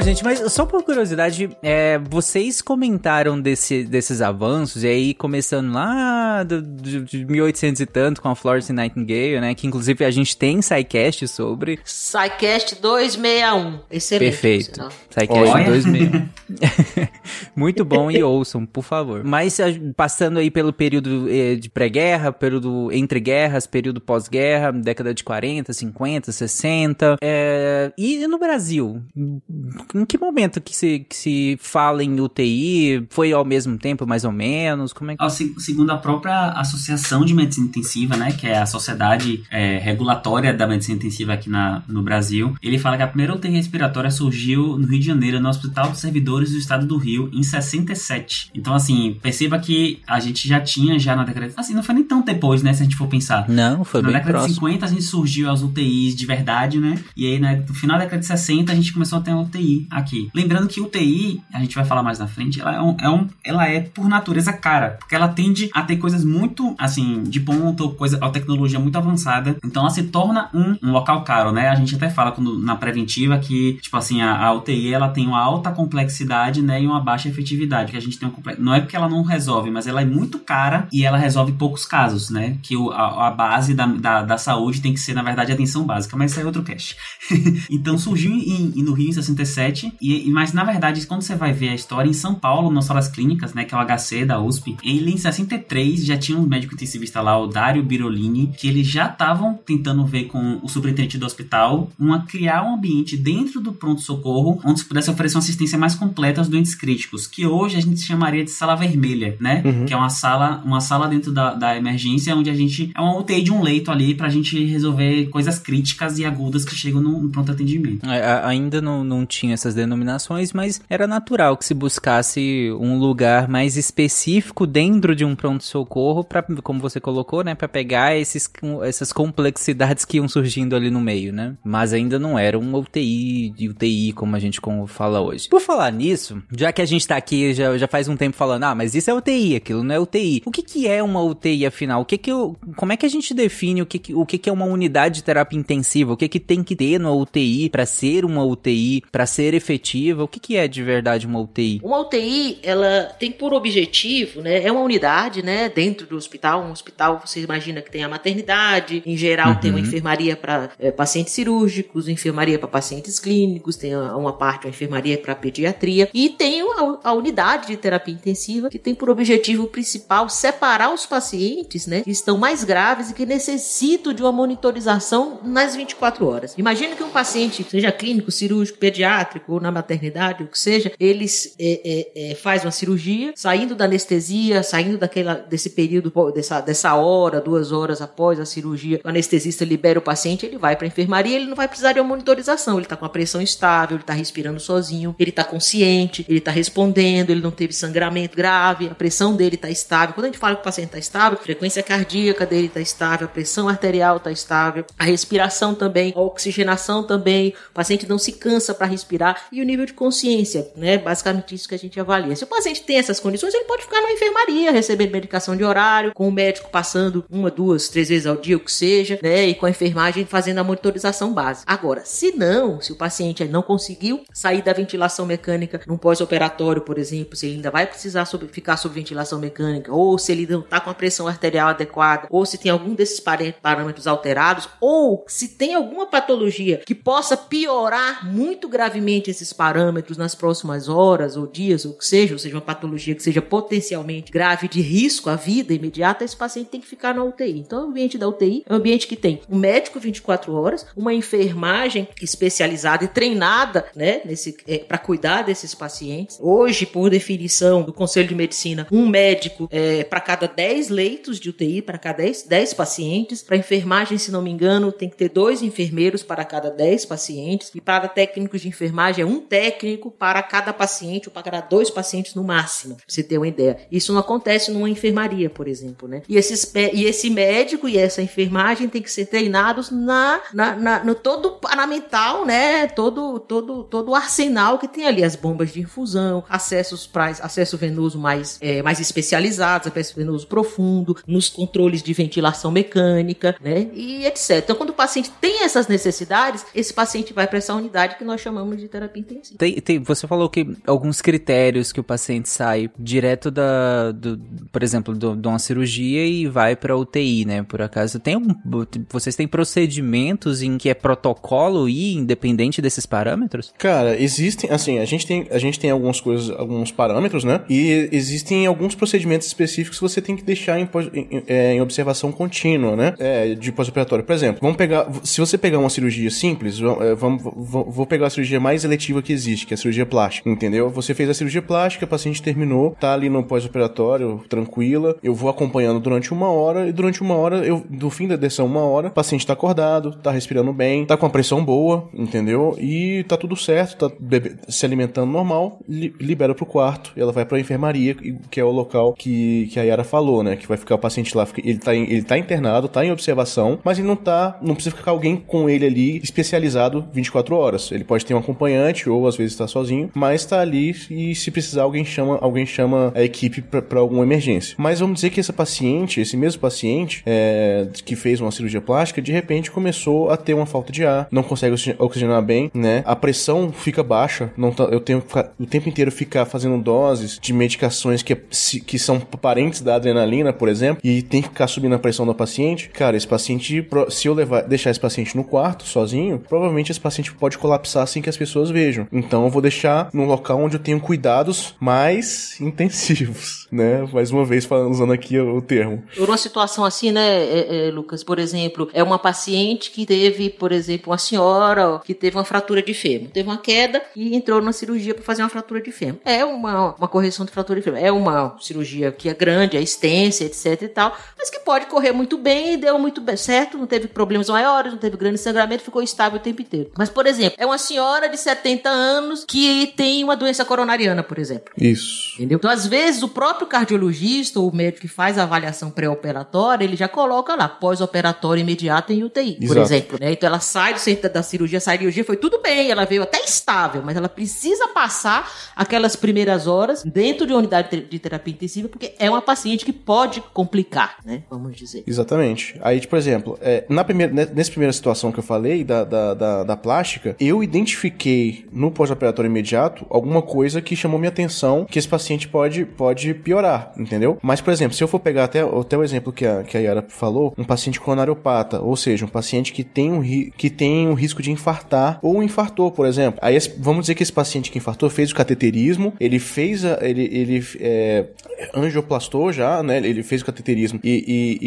gente, mas só por curiosidade, é, vocês comentaram desse, desses avanços, e aí começando lá do, do, de 1800 e tanto com a Florence Nightingale, né? Que inclusive a gente tem SciCast sobre. SciCast 261. Excelente. Perfeito. SciCast 261. Muito bom e ouçam, por favor. Mas passando aí pelo período eh, de pré-guerra, período entre guerras, período pós-guerra, década de 40, 50, 60. É, e no Brasil? Em que momento que se, que se fala em UTI? Foi ao mesmo tempo, mais ou menos? Como é que... Segundo a própria Associação de Medicina Intensiva, né, que é a sociedade é, regulatória da medicina intensiva aqui na, no Brasil, ele fala que a primeira UTI respiratória surgiu no Rio de Janeiro, no Hospital dos Servidores do Estado do Rio, em 67. Então, assim, perceba que a gente já tinha já na década... Assim, não foi nem tão depois, né, se a gente for pensar. Não, foi na bem Na década próximo. de 50 a gente surgiu as UTIs de verdade, né, e aí né, no final da década de 60 a gente começou a ter uma UTI aqui. Lembrando que UTI, a gente vai falar mais na frente, ela é, um, é um, ela é por natureza cara, porque ela tende a ter coisas muito, assim, de ponto, coisa, a tecnologia muito avançada, então ela se torna um, um local caro, né? A gente até fala quando, na preventiva que, tipo assim, a, a UTI, ela tem uma alta complexidade, né, e uma baixa efetividade, que a gente tem uma não é porque ela não resolve, mas ela é muito cara e ela resolve poucos casos, né? Que o, a, a, base da, da, da, saúde tem que ser, na verdade, atenção básica, mas isso é outro cast. então surgiu em, em, no Rio em 67 e, mas na verdade, quando você vai ver a história, em São Paulo, nas salas clínicas, né, que é o HC da USP, ele em 63 já tinha um médico intensivista lá, o Dário Birolini, que eles já estavam tentando ver com o superintendente do hospital uma criar um ambiente dentro do pronto-socorro onde se pudesse oferecer uma assistência mais completa aos doentes críticos. que hoje a gente chamaria de sala vermelha, né? Uhum. Que é uma sala, uma sala dentro da, da emergência onde a gente. É uma UTI de um leito ali pra gente resolver coisas críticas e agudas que chegam no, no pronto atendimento. É, ainda não, não tinha essas denominações, mas era natural que se buscasse um lugar mais específico dentro de um pronto-socorro para, como você colocou, né, para pegar esses, essas complexidades que iam surgindo ali no meio, né? Mas ainda não era um UTI de UTI como a gente fala hoje. Por falar nisso, já que a gente tá aqui já, já faz um tempo falando, ah, mas isso é UTI, aquilo não é UTI. O que que é uma UTI afinal? O que que eu, como é que a gente define o que que, o que que é uma unidade de terapia intensiva? O que que tem que ter numa UTI para ser uma UTI, para ser efetiva? O que que é de verdade uma UTI? Uma UTI, ela tem por objetivo, né? É uma unidade, né? Dentro do hospital. Um hospital, você imagina que tem a maternidade, em geral tem uma Uhum. enfermaria para pacientes cirúrgicos, enfermaria para pacientes clínicos, tem uma parte, uma enfermaria para pediatria, e tem a, a unidade de terapia intensiva, que tem por objetivo principal separar os pacientes, né? Que estão mais graves e que necessitam de uma monitorização nas 24 horas. Imagina que um paciente, seja clínico, cirúrgico, pediátrico ou na maternidade, o que seja, eles é, é, é, faz uma cirurgia, saindo da anestesia, saindo daquela, desse período, dessa, dessa hora, duas horas após a cirurgia, o anestesista libera o paciente, ele vai para a enfermaria, ele não vai precisar de uma monitorização, ele tá com a pressão estável, ele tá respirando sozinho, ele tá consciente, ele tá respondendo, ele não teve sangramento grave, a pressão dele tá estável. Quando a gente fala que o paciente tá estável, a frequência cardíaca dele tá estável, a pressão arterial tá estável, a respiração também, a oxigenação também, o paciente não se cansa para respirar e o nível de consciência, né? Basicamente isso que a gente avalia. Se o paciente tem essas condições, ele pode ficar na enfermaria, recebendo medicação de horário, com o médico passando uma, duas, três vezes ao dia, o que seja, né? E com a enfermagem fazendo a monitorização básica. Agora, se não, se o paciente não conseguiu sair da ventilação mecânica num pós-operatório, por exemplo, se ele ainda vai precisar ficar sob ventilação mecânica, ou se ele não está com a pressão arterial adequada, ou se tem algum desses parâmetros alterados, ou se tem alguma patologia que possa piorar muito gravemente esses parâmetros nas próximas horas ou dias, ou que seja, ou seja, uma patologia que seja potencialmente grave de risco à vida imediata, esse paciente tem que ficar na UTI. Então, o ambiente da UTI é um ambiente que tem um médico 24 horas, uma enfermagem especializada e treinada, né, nesse para cuidar desses pacientes. Hoje, por definição do Conselho de Medicina, um médico é, para cada 10 leitos de UTI, para cada 10, 10 pacientes. Para enfermagem, se não me engano, tem que ter dois enfermeiros para cada 10 pacientes. E para técnicos de enfermagem, é um técnico para cada paciente ou para dois pacientes no máximo. Pra você ter uma ideia. Isso não acontece numa enfermaria, por exemplo, né? E, esses, e esse médico e essa enfermagem tem que ser treinados na, na, na- no todo paramental, né? Todo, todo, todo o arsenal que tem ali. As bombas de infusão, acessos para acesso venoso mais, é, mais especializados, acesso venoso profundo, nos controles de ventilação mecânica, né? E etc. Então, quando o paciente tem essas necessidades, esse paciente vai para essa unidade que nós chamamos de terapia intensiva. Tem, tem- você falou que alguns critérios que o paciente sai direto da, do, por exemplo, do- de uma cirurgia e vai pra UTI, né? Por acaso tem um, vocês têm procedimentos em que é protocolo e independente desses parâmetros? Cara, existem, assim, a gente tem, a gente tem algumas coisas, alguns parâmetros, né? E existem alguns procedimentos específicos que você tem que deixar em, em- é, em observação contínua, né? É, de pós-operatório. Por exemplo, vamos pegar, se você pegar uma cirurgia simples, va- é, vamos, vou vou pegar a cirurgia mais eletiva que existe, que é a cirurgia plástica, entendeu? Você fez a cirurgia plástica, a paciente terminou, tá ali no pós-operatório, tranquila, eu vou acompanhando durante uma hora, e durante uma hora, eu, do fim da dessa uma hora, o paciente tá acordado, tá respirando bem, tá com a pressão boa, entendeu? E tá tudo certo, tá bebe- se alimentando normal, li- libera pro quarto, ela vai pra enfermaria, que é o local que, que a Yara falou, né? Que vai ficar o paciente lá, ele tá, em- ele tá internado, tá em observação, mas ele não tá, não precisa ficar alguém com ele ali especializado 24 horas. Ele pode ter um acompanhante, ou às vezes tá sozinho, mas tá ali e se precisar alguém chama, alguém chama a equipe pra alguma emergência. Mas vamos dizer que essa paciente, esse mesmo paciente, é, que fez uma cirurgia plástica, de repente começou a ter uma falta de ar, não consegue oxi- oxigenar bem, né? A pressão fica baixa, não tá- eu tenho que ficar- o tempo inteiro ficar fazendo doses de medicações que, é- que são parentes da adrenalina, por exemplo, e tem que ficar subindo a pressão do paciente. Cara, esse paciente, se eu levar, deixar esse paciente no quarto sozinho, provavelmente esse paciente pode colapsar sem que as pessoas vejam. Então eu vou deixar num local onde eu tenho cuidados mais intensivos, né? Mais uma vez falando, usando aqui o termo. Uma situação assim, né, é, é, Lucas, por exemplo, é uma paciente que teve, por exemplo, uma senhora que teve uma fratura de fêmur. Teve uma queda e entrou na cirurgia para fazer uma fratura de fêmur. é uma, uma correção de fratura de é uma cirurgia que é grande, é extensa, etc e tal, mas que pode correr muito bem e deu muito bem, certo, não teve problemas maiores, não teve grande sangramento, ficou estável o tempo inteiro. Mas, por exemplo, é uma senhora de 70 anos que tem uma doença coronariana, por exemplo. Isso. Entendeu? Então, às vezes, o próprio cardiologista ou o médico que faz a avaliação pré-operatória, ele já coloca lá, pós-operatório imediato em UTI, por Exato. exemplo. Né? Então, ela sai do centro da cirurgia, sai da cirurgia, foi tudo bem, ela veio até estável, mas ela precisa passar aquelas primeiras horas dentro de uma unidade de terapia intensiva, porque é uma paciente que pode complicar, né? Vamos dizer. Exatamente. Aí, por exemplo, é, na primeira, ne- nessa primeira situação que eu falei, da, da, da, da plástica, eu identifiquei no pós-operatório imediato alguma coisa que chamou minha atenção que esse paciente pode, pode piorar, entendeu? Mas, por exemplo, se eu for pegar até, até o exemplo que a, que a Yara falou, um paciente coronariopata, ou seja, um paciente que tem um, ri- que tem um risco de infartar ou infartou, por exemplo. Aí, vamos dizer que esse paciente que infartou fez o cateterismo, ele fez a, ele, ele é, angioplastou já, né? Ele fez o cateterismo e, e,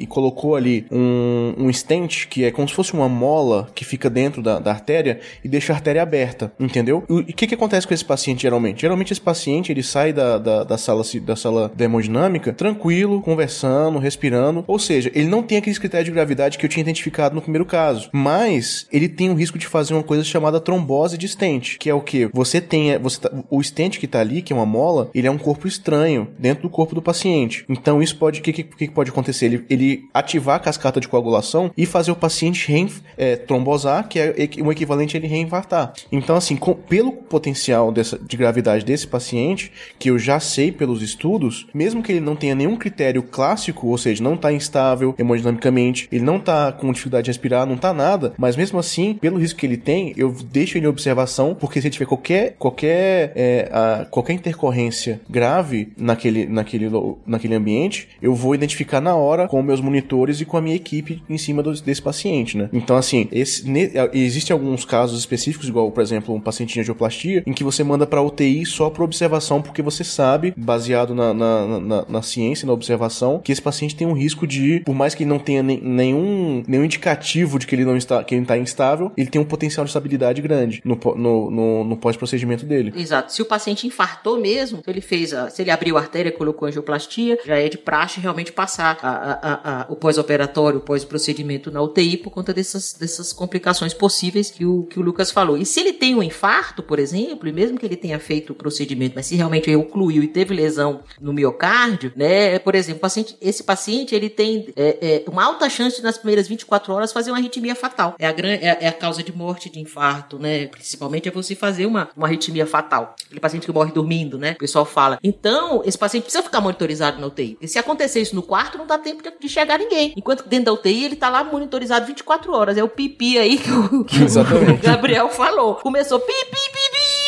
e- e colocou ali um, um stent que é como se fosse uma mola que fica dentro da, da artéria e deixa a artéria aberta, entendeu? E o que, que acontece com esse paciente geralmente? Geralmente esse paciente ele sai da, da, da sala da sala da hemodinâmica tranquilo, conversando, respirando, ou seja, ele não tem aquele critério de gravidade que eu tinha identificado no primeiro caso, mas ele tem o risco de fazer uma coisa chamada trombose de stent, que é o que você tem, você tá- o stent que tá ali, que é uma mola, ele é um corpo estranho dentro do corpo do paciente. Então isso pode, o que, que, que pode acontecer? Ele, ele ativar a cascata de coagulação e fazer o paciente rein, é, trombosar, que é um equivalente a ele reinfartar. Então assim, com- pelo potencial dessa, de gravidade desse paciente, que eu já sei pelos estudos, mesmo que ele não tenha nenhum critério clássico, ou seja, não tá instável hemodinamicamente, ele não tá com dificuldade de respirar, não tá nada, mas mesmo assim, pelo risco que ele tem, eu deixo ele em observação, porque se ele tiver qualquer qualquer é, a- qualquer intercorrência grave naquele naquele naquele ambiente, eu vou identificar na hora com meus monitores e com a minha equipe em cima dos- desse paciente, né? Então assim, existem alguns casos específicos, igual por exemplo um paciente de angioplastia, em que você manda para UTI só por observação, porque você sabe, baseado na, na, na, na ciência, na observação, que esse paciente tem um risco de, por mais que ele não tenha nem- nenhum, nenhum indicativo de que ele não está, que ele está instável, ele tem um potencial de estabilidade grande no, no, no, no pós-procedimento dele. Exato. Se o paciente infartou mesmo, ele fez a, se ele abriu a artéria, colocou angioplastia, já é de praxe realmente passar a- a- o pós-operatório, o pós-procedimento na UTI por conta dessas, dessas complicações possíveis que o, que o Lucas falou. E se ele tem um infarto, por exemplo, e mesmo que ele tenha feito o procedimento, mas se realmente ocluiu e teve lesão no miocárdio, né? Por exemplo, paciente, esse paciente ele tem é, é, uma alta chance de nas primeiras 24 horas fazer uma arritmia fatal. É a, gran- é, é a causa de morte de infarto, né? Principalmente é você fazer uma, uma arritmia fatal. Aquele paciente que morre dormindo, né? O pessoal fala. Então, esse paciente precisa ficar monitorizado na UTI. E se acontecer isso no quarto, não dá tempo de, de chegar ninguém. Enquanto dentro da UTI ele tá lá monitorizado 24 horas. É o pipi aí que o, que o. Gabriel falou. Começou pipi, pipi,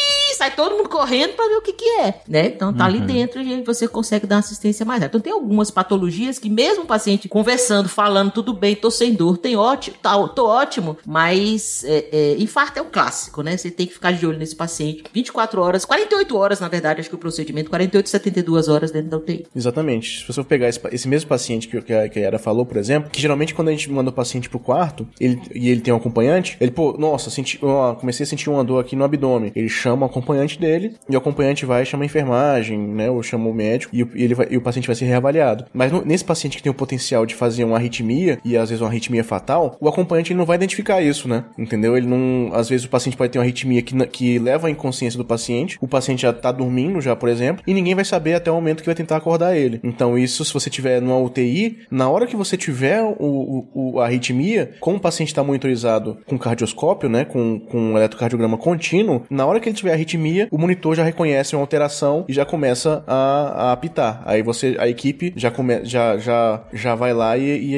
sai todo mundo correndo pra ver o que que é, né? Então tá ali dentro e você consegue dar assistência mais rápida. Então tem algumas patologias que mesmo o paciente conversando, falando, tudo bem, tô sem dor, tem ótimo, tá, tô ótimo, mas é, é, infarto é um clássico, né? Você tem que ficar de olho nesse paciente 24 horas, 48 horas, na verdade, acho que o procedimento, 48, 72 horas dentro da UTI. Exatamente. Se você for pegar esse, esse mesmo paciente que, que, a, que a Yara falou, por exemplo, que geralmente quando a gente manda o paciente pro quarto ele, e ele tem um acompanhante, ele, pô, nossa, senti, ó, comecei a sentir uma dor aqui no abdômen. Ele chama o acompanhante dele e o acompanhante vai chamar a enfermagem, né, ou chama o médico e o, ele vai- e o paciente vai ser reavaliado. Mas no- nesse paciente que tem o potencial de fazer uma arritmia e às vezes uma arritmia fatal, o acompanhante não vai identificar isso, né? Entendeu? Ele não, às vezes o paciente pode ter uma arritmia que, que leva à inconsciência do paciente, o paciente já tá dormindo já, por exemplo, e ninguém vai saber até o momento que vai tentar acordar ele. Então isso, se você tiver numa UTI, na hora que você tiver o- o- a arritmia, como o paciente está monitorizado com cardioscópio, né, com, com um eletrocardiograma contínuo, na hora que ele tiver arritmia, o monitor já reconhece uma alteração e já começa a, a apitar. Aí você, a equipe já, come, já, já, já vai lá e, e,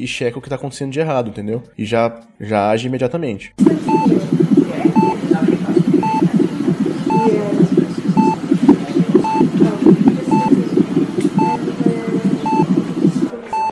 e- e checa o que está acontecendo de errado, entendeu? E já, já age imediatamente.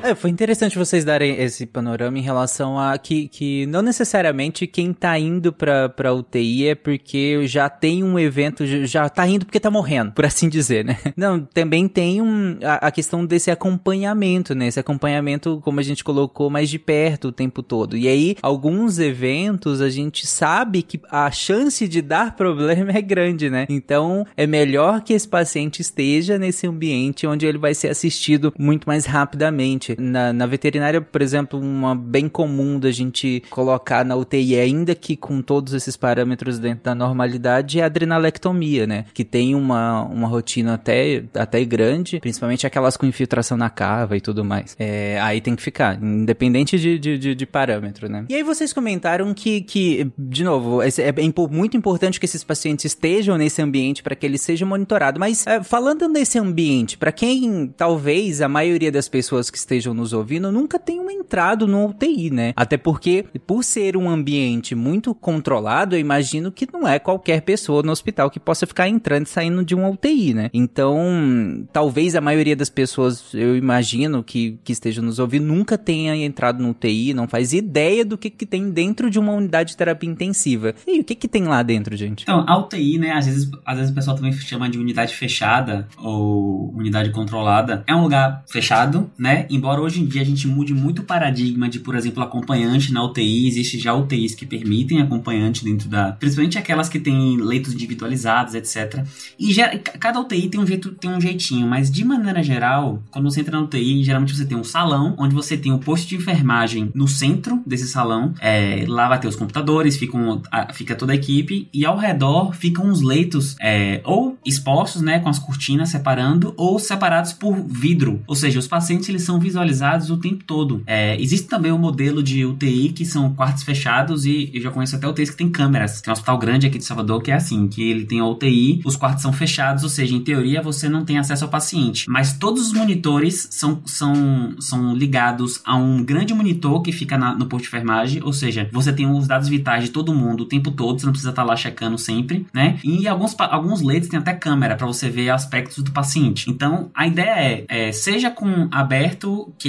É, foi interessante vocês darem esse panorama em relação a que, que não necessariamente quem tá indo pra, pra UTI é porque já tem um evento, já tá indo porque tá morrendo, por assim dizer, né? Não, também tem um, a, a questão desse acompanhamento, né? Esse acompanhamento, como a gente colocou, mais de perto o tempo todo. E aí, alguns eventos a gente sabe que a chance de dar problema é grande, né? Então, é melhor que esse paciente esteja nesse ambiente onde ele vai ser assistido muito mais rapidamente. Na, na veterinária, por exemplo, uma bem comum da gente colocar na UTI, ainda que com todos esses parâmetros dentro da normalidade, é a adrenalectomia, né? Que tem uma, uma rotina até, até grande, principalmente aquelas com infiltração na cava e tudo mais. É, aí tem que ficar, independente de, de, de, de parâmetro, né? E aí vocês comentaram que, que de novo, é, é muito importante que esses pacientes estejam nesse ambiente para que ele seja monitorado. Mas é, falando nesse ambiente, para quem talvez a maioria das pessoas que estejam nos ouvindo nunca tenham entrado no UTI, né? Até porque, por ser um ambiente muito controlado, eu imagino que não é qualquer pessoa no hospital que possa ficar entrando e saindo de uma UTI, né? Então, talvez a maioria das pessoas, eu imagino que, que estejam nos ouvindo, nunca tenha entrado no UTI, não faz ideia do que, que tem dentro de uma unidade de terapia intensiva. E o que, que tem lá dentro, gente? Então, a UTI, né, às vezes, às vezes o pessoal também chama de unidade fechada ou unidade controlada. É um lugar fechado, né? Embora hoje em dia a gente mude muito o paradigma de, por exemplo, acompanhante na UTI, existe já UTIs que permitem acompanhante dentro da, principalmente aquelas que têm leitos individualizados, etc. E já, cada UTI tem um jeito, tem um jeitinho, mas de maneira geral, quando você entra na UTI, geralmente você tem um salão onde você tem o posto de enfermagem no centro desse salão. É, lá vai ter os computadores, fica, um, a, fica toda a equipe e ao redor ficam os leitos é, ou expostos, né, com as cortinas separando, ou separados por vidro. Ou seja, os pacientes eles são visualizados o tempo todo. É, existe também o um modelo de UTI que são quartos fechados e eu já conheço até UTIs que tem câmeras. Tem um hospital grande aqui de Salvador que é assim, que ele tem a UTI, os quartos são fechados, ou seja, em teoria você não tem acesso ao paciente. Mas todos os monitores são, são, são ligados a um grande monitor que fica na, no posto de enfermagem, ou seja, você tem os dados vitais de todo mundo o tempo todo, você não precisa estar lá checando sempre, né? E alguns, alguns leitos tem até câmera para você ver aspectos do paciente. Então, a ideia é, é seja com aberto, que,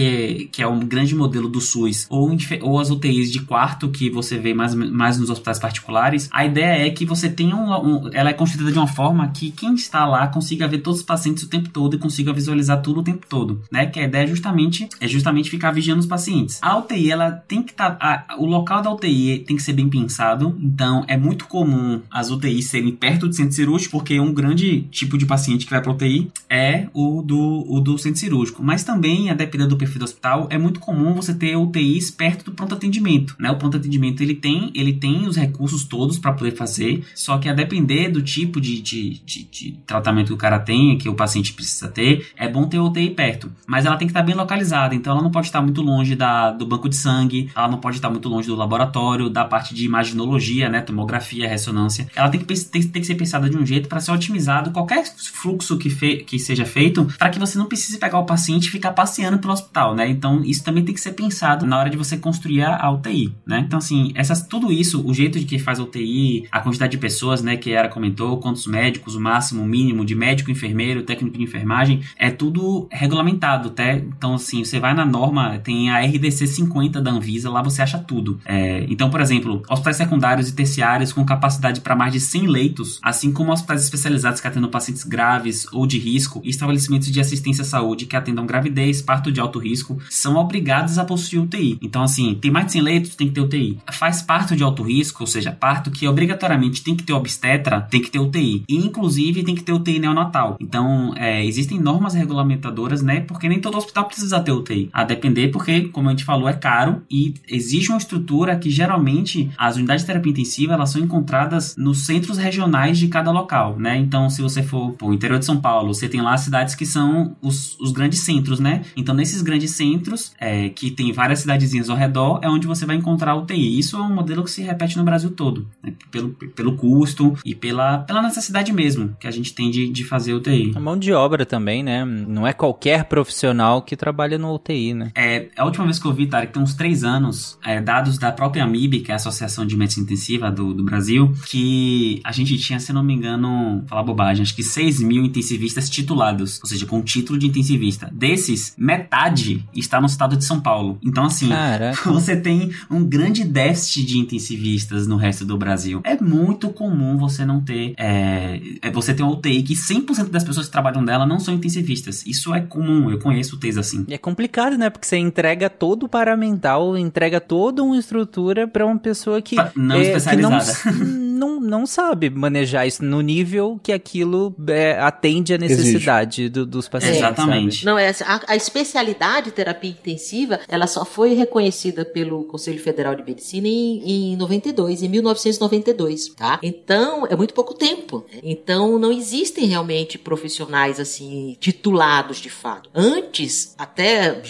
que é um grande modelo do SUS, ou, ou as UTIs de quarto, que você vê mais, mais nos hospitais particulares, a ideia é que você tenha um, um, ela é construída de uma forma que quem está lá consiga ver todos os pacientes o tempo todo e consiga visualizar tudo o tempo todo, né? Que a ideia é justamente, é justamente ficar vigiando os pacientes. A UTI, ela tem que estar, tá, o local da UTI tem que ser bem pensado, então é muito comum as UTIs serem perto do centro cirúrgico, porque um grande tipo de paciente que vai para UTI é o do, o do centro cirúrgico. Mas também, a depender do perfil do hospital, é muito comum você ter UTIs perto do pronto atendimento, né? O pronto atendimento ele tem, ele tem os recursos todos para poder fazer, só que a depender do tipo de, de, de, de, tratamento que o cara tem, que o paciente precisa ter, é bom ter UTI perto. Mas ela tem que estar bem localizada, então ela não pode estar muito longe da, do banco de sangue, ela não pode estar muito longe do laboratório, da parte de imaginologia, né? Tomografia, ressonância. Ela tem que, tem, tem que ser pensada de um jeito para ser otimizado qualquer fluxo que, fe, que seja feito, para que você não precise pegar o paciente e ficar passeando pelo hospital, né? Então, isso também tem que ser pensado na hora de você construir a UTI, né? Então, assim, essas, tudo isso, o jeito de que faz a UTI, a quantidade de pessoas, né, que a Era comentou, quantos médicos, o máximo, o mínimo de médico, enfermeiro, técnico de enfermagem, é tudo regulamentado, tá? Então, assim, você vai na norma, tem a RDC 50 da Anvisa, lá você acha tudo. É, então, por exemplo, hospitais secundários e terciários com capacidade para mais de 100 leitos, assim como hospitais especializados que atendam pacientes graves ou de risco e estabelecimentos de assistência à saúde que atendam gravidez, parto de alto risco, são obrigados a possuir UTI. Então, assim, tem mais de 100 leitos, tem que ter UTI. Faz parto de alto risco, ou seja, parto que obrigatoriamente tem que ter obstetra, tem que ter UTI. E, inclusive, tem que ter UTI neonatal. Então, é, existem normas regulamentadoras, né? Porque nem todo hospital precisa ter UTI. A depender, porque, como a gente falou, é caro e exige uma estrutura que geralmente as unidades de terapia intensiva elas são encontradas nos centros regionais de cada local, né? Então, se você for pro interior de São Paulo, você tem lá cidades que são os, os grandes centros, né? Então, nesses grandes centros, é, que tem várias cidadezinhas ao redor, é onde você vai encontrar UTI. Isso é um modelo que se repete no Brasil todo, né? pelo, pelo custo e pela, pela necessidade mesmo que a gente tem de, de fazer UTI. A mão de obra também, né? Não é qualquer profissional que trabalha no UTI, né? É, a última vez que eu vi, Tarek, tem uns três anos, é, dados da própria AMIB, que é a Associação de Medicina Intensiva do, do Brasil, que a gente tinha, se não me engano, falar bobagem, acho que 6 mil intensivistas titulados, ou seja, com título de intensivista. Desses, metade metade está no estado de São Paulo. Então, assim, Caraca. você tem um grande déficit de intensivistas no resto do Brasil. É muito comum você não ter. É, é você ter uma UTI que 100% das pessoas que trabalham dela não são intensivistas. Isso é comum, eu conheço UTIs assim. É complicado, né? Porque você entrega todo o paramental, entrega toda uma estrutura pra uma pessoa que, não é, especializada. que não, não, não sabe manejar isso no nível que aquilo é, atende a necessidade do- dos pacientes. Exatamente. Não, é, a, a especialidade de terapia intensiva, ela só foi reconhecida pelo Conselho Federal de Medicina em, em 92, em 1992, tá? Então, é muito pouco tempo. Então, não existem realmente profissionais, assim, titulados de fato. Antes, até,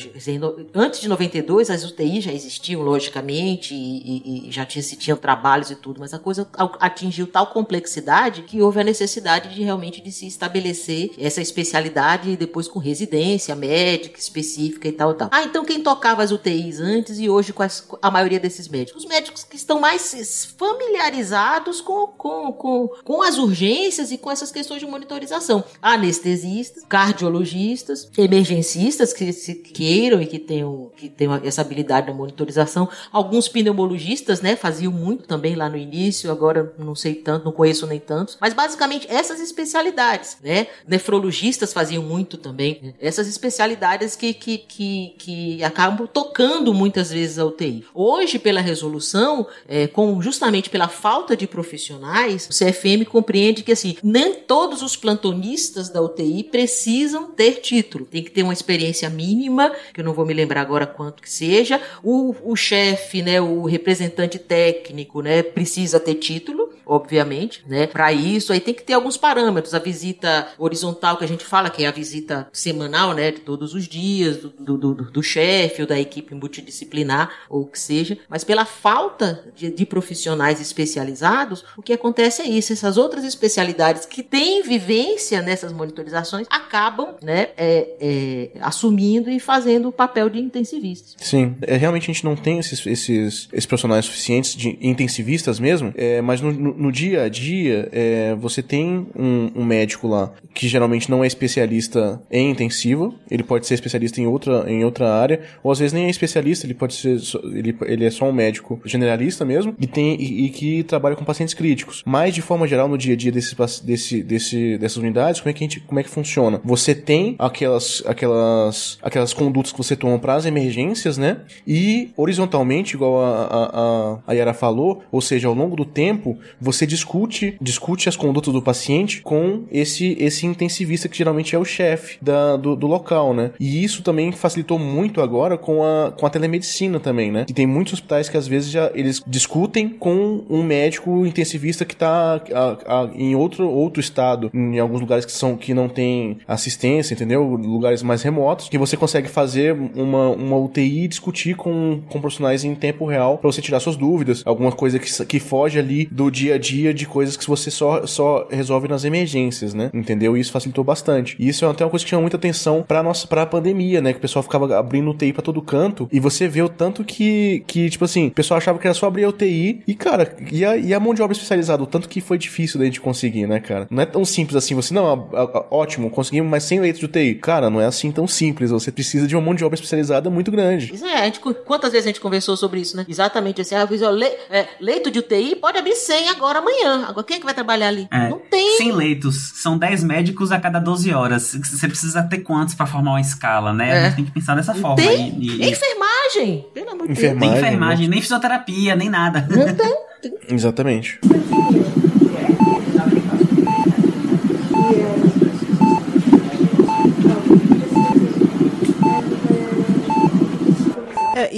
antes de 92, as UTIs já existiam, logicamente, e, e- e já tinha, se tinham trabalhos e tudo, mas a coisa atingiu tal complexidade que houve a necessidade de realmente de se estabelecer essa especialidade depois com residência médica específica e tal tal. Ah, então quem tocava as UTIs antes e hoje com as- a maioria desses médicos? Os médicos que estão mais familiarizados com, com, com, com as urgências e com essas questões de monitorização. Anestesistas, cardiologistas, emergencistas que se queiram e que tenham, que tenham essa habilidade da monitorização. Alguns pneumologistas, né, faziam muito também lá no início, agora não sei tanto, não conheço nem tantos. Mas basicamente essas especialidades, né? Nefrologistas faziam muito também. né? Essas especialidades que, que, que, que acabam tocando muitas vezes a UTI. Hoje, pela resolução, é, com justamente pela falta de profissionais, o CFM compreende que assim, nem todos os plantonistas da UTI precisam ter título. Tem que ter uma experiência mínima, que eu não vou me lembrar agora quanto que seja. O, o chefe, né, o representante técnico, né, precisa ter título, obviamente, né? Para isso aí tem que ter alguns parâmetros. A visita horizontal que a gente fala, que é a visita semanal, né, de todos os dias do, do, do, do chefe ou da equipe multidisciplinar ou o que seja. Mas pela falta de, de profissionais especializados, o que acontece é isso. Essas outras especialidades que têm vivência nessas monitorizações acabam, né, é, é, assumindo e fazendo o papel de intensivistas. Sim, é, realmente a gente não tem esses, esses, esses profissionais suficientes de intensivistas mesmo, é, mas no, no, no dia a dia é, você tem um, um médico lá que geralmente não é especialista em intensivo, ele pode ser especialista em outra, em outra área, ou às vezes nem é especialista, ele pode ser, ele, ele é só um médico generalista mesmo, e, tem, e, e que trabalha com pacientes críticos. Mas de forma geral, no dia a dia desses, paci- desse, desse, dessas unidades, como é que a gente, como é que funciona? Você tem aquelas, aquelas, aquelas condutas que você toma para as emergências, né? E horizontalmente, igual a, a, a Yara falou, ou seja, ao longo do tempo, você discute, discute as condutas do paciente com esse, esse intensivista que geralmente é o chefe do, do local, né? E isso também facilitou muito agora com a, com a telemedicina também, né? Que tem muitos hospitais que às vezes já eles discutem com um médico intensivista que tá a- a- em outro, outro estado, em alguns lugares que são que não tem assistência, entendeu? Lugares mais remotos, que você consegue fazer uma, uma UTI e discutir com, com profissionais em tempo real pra você tirar suas dúvidas, alguma coisa que, que foge ali do dia a dia de coisas que você só, só resolve nas emergências, né? Entendeu? E isso facilitou bastante. E isso é até uma coisa que chama muita atenção pra nossa pra pandemia, né? Que o pessoal ficava abrindo UTI pra todo canto e você vê o tanto que, que tipo assim, o pessoal achava que era só abrir a UTI e, cara, e a, e a mão de obra especializada, o tanto que foi difícil da gente conseguir, né, cara? Não é tão simples assim, você, não, a- a- ótimo, conseguimos mais 100 leitos de UTI. Cara, não é assim tão simples, você precisa de uma mão de obra especializada muito grande. Isso é, a gente, quantas vezes a gente conversou sobre isso, né? Exatamente assim, ah, le- é, leito de UTI pode abrir 100 agora amanhã. Agora quem é que vai trabalhar ali? É. Não tem. 100 leitos, são 10 médicos a cada 12 horas. Você precisa ter quantos pra formar uma escala, né? É. A gente tem que pensar dessa Não forma. tem. E- e- Nem enfermagem, pelo amor de Deus. Enfermagem. nem enfermagem, nem fisioterapia, nem nada. Não tem. Exatamente.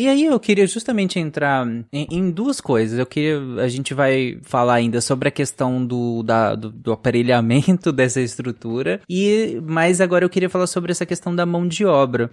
E aí eu queria justamente entrar em, em duas coisas. Eu queria. A gente vai falar ainda sobre a questão do, da- do, do aparelhamento dessa estrutura. E mas agora eu queria falar sobre essa questão da mão de obra.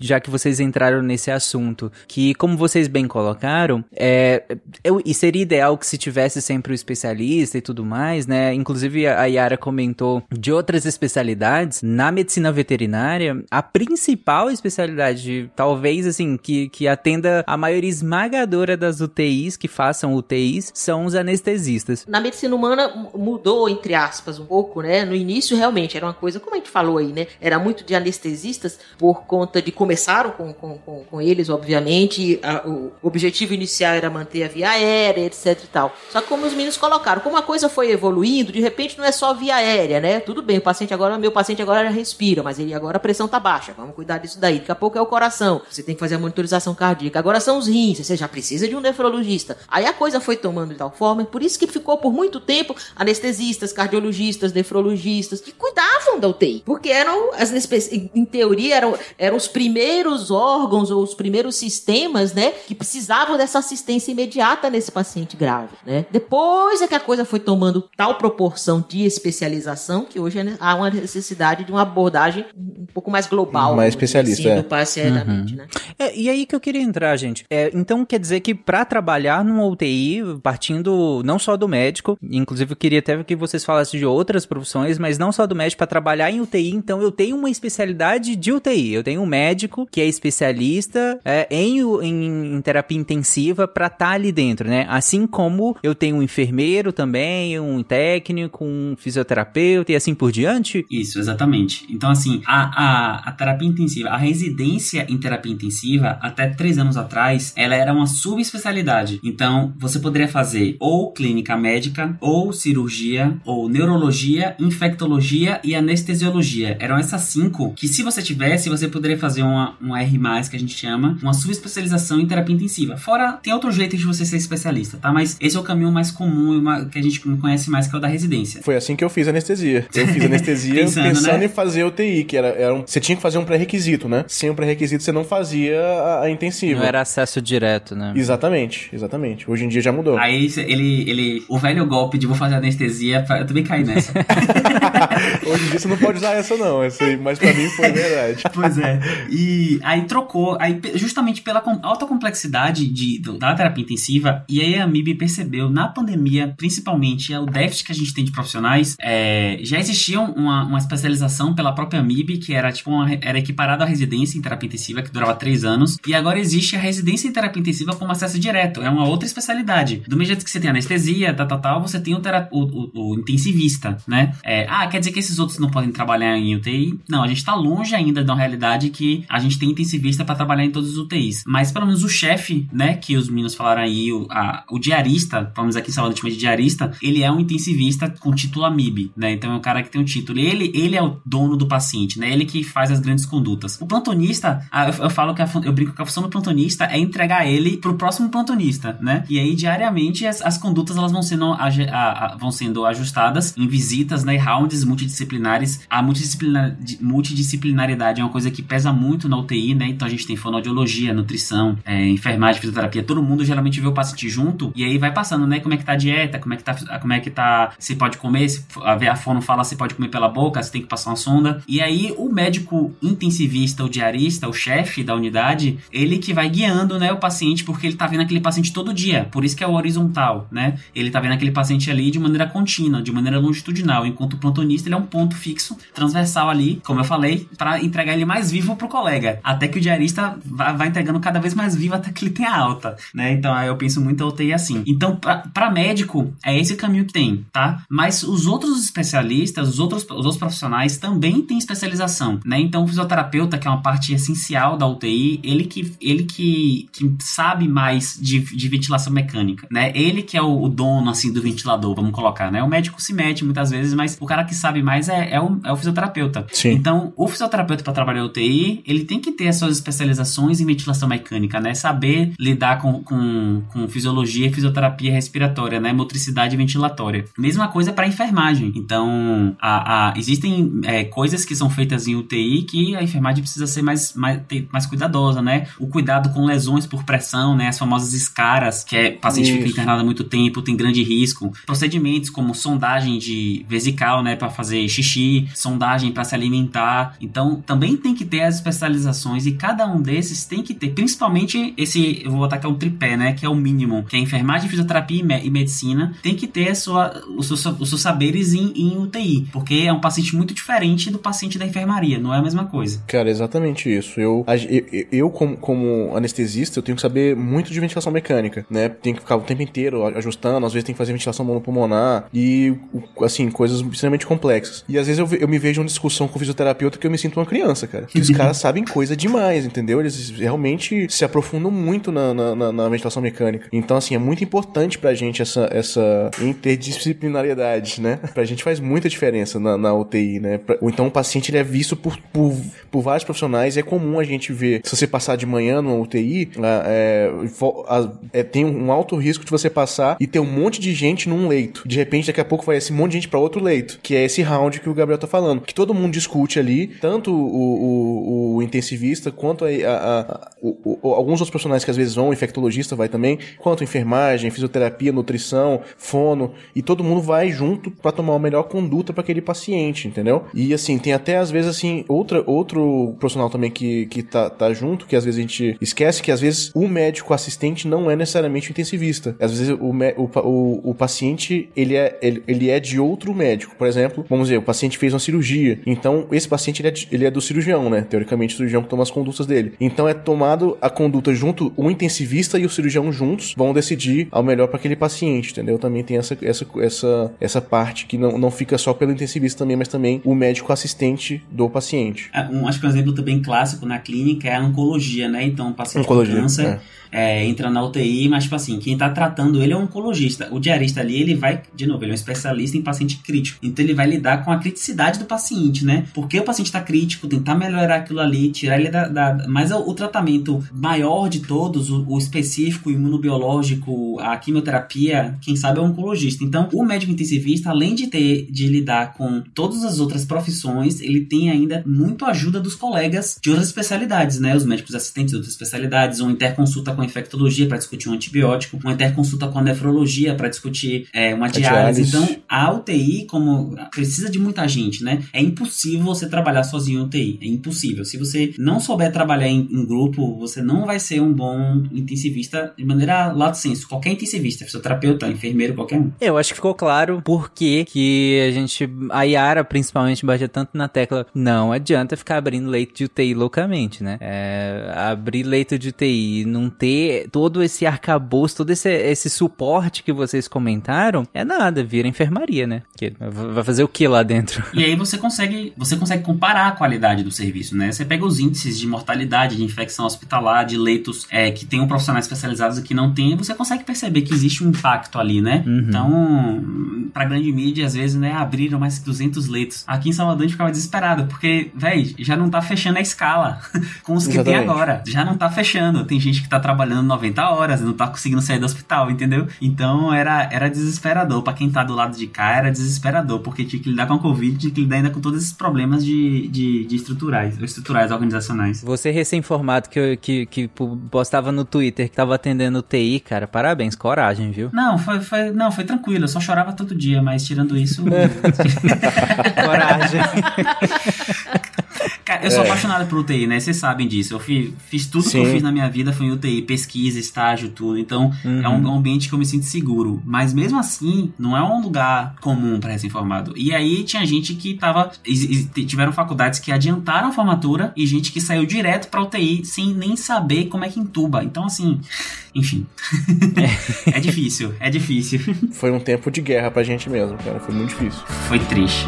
Já que vocês entraram nesse assunto. Que, como vocês bem colocaram, é, eu, e seria ideal que se tivesse sempre o especialista e tudo mais, né? Inclusive a Yara comentou de outras especialidades. Na medicina veterinária, a principal especialidade, talvez assim, que, que a- atenda a maioria esmagadora das UTIs que façam UTIs são os anestesistas. Na medicina humana mu- mudou, entre aspas, um pouco, né? No início, realmente, era uma coisa, como a gente falou aí, né? Era muito de anestesistas, por conta de. Começaram com, com, com, com eles, obviamente. a- o objetivo inicial era manter a via aérea, etc e tal. Só que como os meninos colocaram, como a coisa foi evoluindo, de repente não é só via aérea, né? Tudo bem, o paciente agora, meu paciente agora respira, mas ele agora a pressão tá baixa. Vamos cuidar disso daí. Daqui a pouco é o coração. Você tem que fazer a monitorização cardíaca. Agora são os rins, você já precisa de um nefrologista. Aí a coisa foi tomando de tal forma, por isso que ficou por muito tempo anestesistas, cardiologistas, nefrologistas, que cuidavam da UTI. Porque eram, as em teoria, eram, eram os primeiros órgãos ou os primeiros sistemas, né, que precisavam dessa assistência imediata nesse paciente grave, né. Depois é que a coisa foi tomando tal proporção de especialização que hoje é há uma necessidade de uma abordagem um pouco mais global. Mais dizer especialista, assim, é. do paciente, né. É, e aí que eu queria entrar, gente. É, então quer dizer que pra trabalhar numa UTI, partindo não só do médico, inclusive eu queria até que vocês falassem de outras profissões, mas não só do médico, pra trabalhar em UTI, então eu tenho uma especialidade de UTI. Eu tenho um médico que é especialista é, em, em, em terapia intensiva pra estar ali dentro, né? Assim como eu tenho um enfermeiro também, um técnico, um fisioterapeuta e assim por diante. Isso, exatamente. Então, assim, a, a, a terapia intensiva, a residência em terapia intensiva, até três anos atrás, ela era uma subespecialidade. Então, você poderia fazer ou clínica médica, ou cirurgia, ou neurologia, infectologia e anestesiologia. Eram essas cinco que, se você tivesse, você poderia fazer uma, um R+, que a gente chama, uma subespecialização em terapia intensiva. Fora, tem outro jeito de você ser especialista, tá? Mas esse é o caminho mais comum e uma- que a gente conhece mais, que é o da residência. Foi assim que eu fiz anestesia. Eu fiz anestesia Pensando, pensando, né? em fazer UTI, que era, era um, você tinha que fazer um pré-requisito, né? Sem um pré-requisito você não fazia a, a intensiva. Não era acesso direto, né? Exatamente, exatamente. Hoje em dia já mudou. Aí ele, ele. O velho golpe de vou fazer anestesia, pra- eu também caí nessa. Hoje em dia você não pode usar essa não, essa aí, mas pra mim foi verdade. pois é. E aí trocou, aí justamente pela alta complexidade de, do- da terapia intensiva, e aí a MIB percebeu na pandemia, principalmente, é o déficit que a gente tem de profissionais, é, já existia uma, uma especialização pela própria MIB, que era tipo uma, era equiparada à residência em terapia intensiva, que durava três anos, e agora existe a residência em terapia intensiva como acesso direto, é uma outra especialidade. Do mesmo jeito que você tem anestesia, tal, tal, tal, você tem o, tera- o, o- o intensivista, né? É, ah, quer dizer que esses outros não podem trabalhar em UTI? Não, a gente tá longe ainda da realidade que a gente tem intensivista para trabalhar em todas as UTIs. Mas pelo menos o chefe, né, que os meninos falaram aí, o, a- o diarista, vamos aqui em Salvador chama de diarista, ele é um intensivista com título AMIB, né? Então é um cara que tem um título. Ele, ele é o dono do paciente, né? Ele que faz as grandes condutas. O plantonista, ah, eu, eu falo que a eu brinco que a função do plantonista é entregar ele pro próximo plantonista, né? E aí diariamente as, as condutas elas vão sendo, a- a- vão sendo ajustadas em visitas, né? Rounds multidisciplinares. A multidisciplinar, di- multidisciplinaridade é uma coisa que pesa muito na UTI, né? Então a gente tem fonoaudiologia, nutrição, é, enfermagem, fisioterapia. Todo mundo geralmente vê o paciente junto e aí vai passando, né? Como é que tá a dieta, como é que tá, como é que tá, se pode comer, se a a fono fala se pode comer pela boca, se tem que passar uma sonda. E aí o médico intensivista, o diarista, o chefe da unidade, ele que vai guiando, né, o paciente, porque ele tá vendo aquele paciente todo dia. Por isso que é o horizontal, né? Ele tá vendo aquele paciente ali de maneira contínua, de maneira longitudinal, enquanto o plantonista ele é um ponto fixo, transversal ali, como eu falei, para entregar ele mais vivo pro colega, até que o diarista vai, entregando cada vez mais vivo até que ele tenha alta, né? Então aí eu penso muito a UTI assim. Então, pra médico, é esse caminho que tem, tá? Mas os outros especialistas, os outros, os outros profissionais também têm especialização, né? Então, o fisioterapeuta, que é uma parte essencial da UTI, ele que, ele que, que sabe mais de, de ventilação mecânica, né? Ele que é o, o dono, assim, do ventilador, vamos colocar, né? O médico se mete muitas vezes, mas o cara que sabe mais é, é, o, é o fisioterapeuta. Sim. Então, o fisioterapeuta para trabalhar UTI, ele tem que ter as suas especializações em ventilação mecânica, né? Saber lidar com, com, com fisiologia e fisioterapia respiratória, né? Motricidade ventilatória. Mesma coisa para enfermagem. Então, a, a- existem é, coisas que são feitas em UTI que a enfermagem precisa ser mais, mais, mais cuidadosa, né? O cuidado com lesões por pressão, né? As famosas escaras, que é paciente fica Isso. internado há muito tempo, tem grande risco. Procedimentos como sondagem de vesical, né? Para fazer xixi sondagem para se alimentar. Então, também tem que ter as especializações e cada um desses tem que ter, principalmente esse, eu vou botar que é um tripé, né, que é o mínimo, que é enfermagem, fisioterapia e, me e medicina, tem que ter sua, os, seus, os seus saberes em, em UTI, porque é um paciente muito diferente do paciente da enfermaria, não é a mesma coisa. Cara, exatamente isso. Eu, eu, eu como, como anestesista, eu tenho que saber muito de ventilação mecânica, né? Tem que ficar o tempo inteiro ajustando, às vezes tem que fazer ventilação monopulmonar e, assim, coisas extremamente complexas. E às vezes eu, eu me vejo em discussão com o fisioterapeuta que eu me sinto uma criança, cara. Que os caras sabem coisa demais, entendeu? Eles realmente se aprofundam muito na, na, na, ventilação mecânica. Então, assim, é muito importante pra gente essa, essa interdisciplinariedade, né? Pra gente faz muita diferença na, na UTI, né? Pra, ou então o paciente ele é visto por, por, por vários profissionais. É comum a gente ver, se você passar de manhã numa UTI, é, é, tem um alto risco de você passar e ter um monte de gente num leito. De repente, daqui a pouco vai esse monte de gente para outro leito, que é esse round que o Gabriel tá falando. Que todo mundo discute ali, tanto o, o, o intensivista quanto a, a, a o, alguns outros profissionais que às vezes vão, infectologista vai também, quanto enfermagem, fisioterapia, nutrição, fono, e todo mundo vai junto para tomar a melhor conduta para aquele paciente, entendeu? E assim, tem até às vezes assim, outra, outro profissional também que, que tá, tá junto, que às vezes a gente esquece que às vezes o médico assistente não é necessariamente intensivista. Às vezes o, o, o, o paciente, ele é, ele, ele é de outro médico. Por exemplo, vamos dizer, o paciente fez uma cirurgia, então esse paciente ele é, ele é do cirurgião, né? Teoricamente o cirurgião que toma as condutas dele. Então é tomado a conduta junto, o intensivista e o cirurgião juntos vão decidir ao melhor para aquele paciente, entendeu? Também tem essa, essa, essa, essa parte que não, não fica só pelo intensivista também, mas também o médico assistente do paciente. É, um, acho que um exemplo também clássico na clínica é a oncologia, né? Então, o paciente oncologia, com câncer. É é, entra na UTI, mas, tipo assim, quem tá tratando ele é um oncologista. O diarista ali, ele vai, de novo, ele é um especialista em paciente crítico. Então, ele vai lidar com a criticidade do paciente, né? Porque o paciente tá crítico, tentar melhorar aquilo ali, tirar ele da. da... Mas o, o, tratamento maior de todos, o, o específico, imunobiológico, a quimioterapia, quem sabe é o oncologista. Então, o médico intensivista, além de ter de lidar com todas as outras profissões, ele tem ainda muito ajuda dos colegas de outras especialidades, né? Os médicos assistentes de outras especialidades, uma interconsulta com a infectologia para discutir um antibiótico, uma interconsulta com a nefrologia para discutir é, uma diálise. Então, a UTI, como precisa de muita gente, né? É impossível você trabalhar sozinho em UTI. É impossível. Se você não souber trabalhar em, em grupo, você não vai ser um bom intensivista de maneira lato senso. Qualquer intensivista, fisioterapeuta, enfermeiro, qualquer um. Eu acho que ficou claro por que a gente, a Yara principalmente, bate tanto na tecla. Não adianta ficar abrindo leito de UTI loucamente, né? É, abrir leito de UTI não ter ter todo esse arcabouço, todo esse, esse suporte que vocês comentaram, é nada, vira enfermaria, né? Que vai fazer o que lá dentro? E aí você consegue, você consegue comparar a qualidade do serviço, né? Você pega os índices de mortalidade, de infecção hospitalar, de leitos é, que tem um profissionais especializados e que não tem, você consegue perceber que existe um impacto ali, né? Uhum. Então, pra grande mídia, às vezes, né, abriram mais que 200 leitos. Aqui em Salvador a gente ficava desesperado, porque, velho, já não tá fechando a escala com os que Exatamente. tem agora. Já não tá fechando. Tem gente que tá trabalhando trabalhando 90 horas, não tá conseguindo sair do hospital, entendeu? Então era, era desesperador. para quem tá do lado de cá, era desesperador, porque tinha que lidar com a Covid, tinha que lidar ainda com todos esses problemas de, de, de estruturais, estruturais organizacionais. Você recém-formado que, que, que postava no Twitter que tava atendendo TI, cara, parabéns, coragem, viu? Não, foi, foi, não, foi tranquilo, eu só chorava todo dia, mas tirando isso. coragem. Cara, eu sou é. apaixonado por UTI, né? Vocês sabem disso. Eu fiz, fiz tudo Sim. que eu fiz na minha vida foi em UTI, pesquisa, estágio, tudo. Então, uhum. é um, um, ambiente que eu me sinto seguro. Mas mesmo assim, não é um lugar comum para recém-formado. E aí tinha gente que tava. Tiveram faculdades que adiantaram a formatura e gente que saiu direto pra UTI sem nem saber como é que entuba. Então, assim, enfim. é difícil, é difícil. Foi um tempo de guerra pra gente mesmo, cara. Foi muito difícil. Foi triste.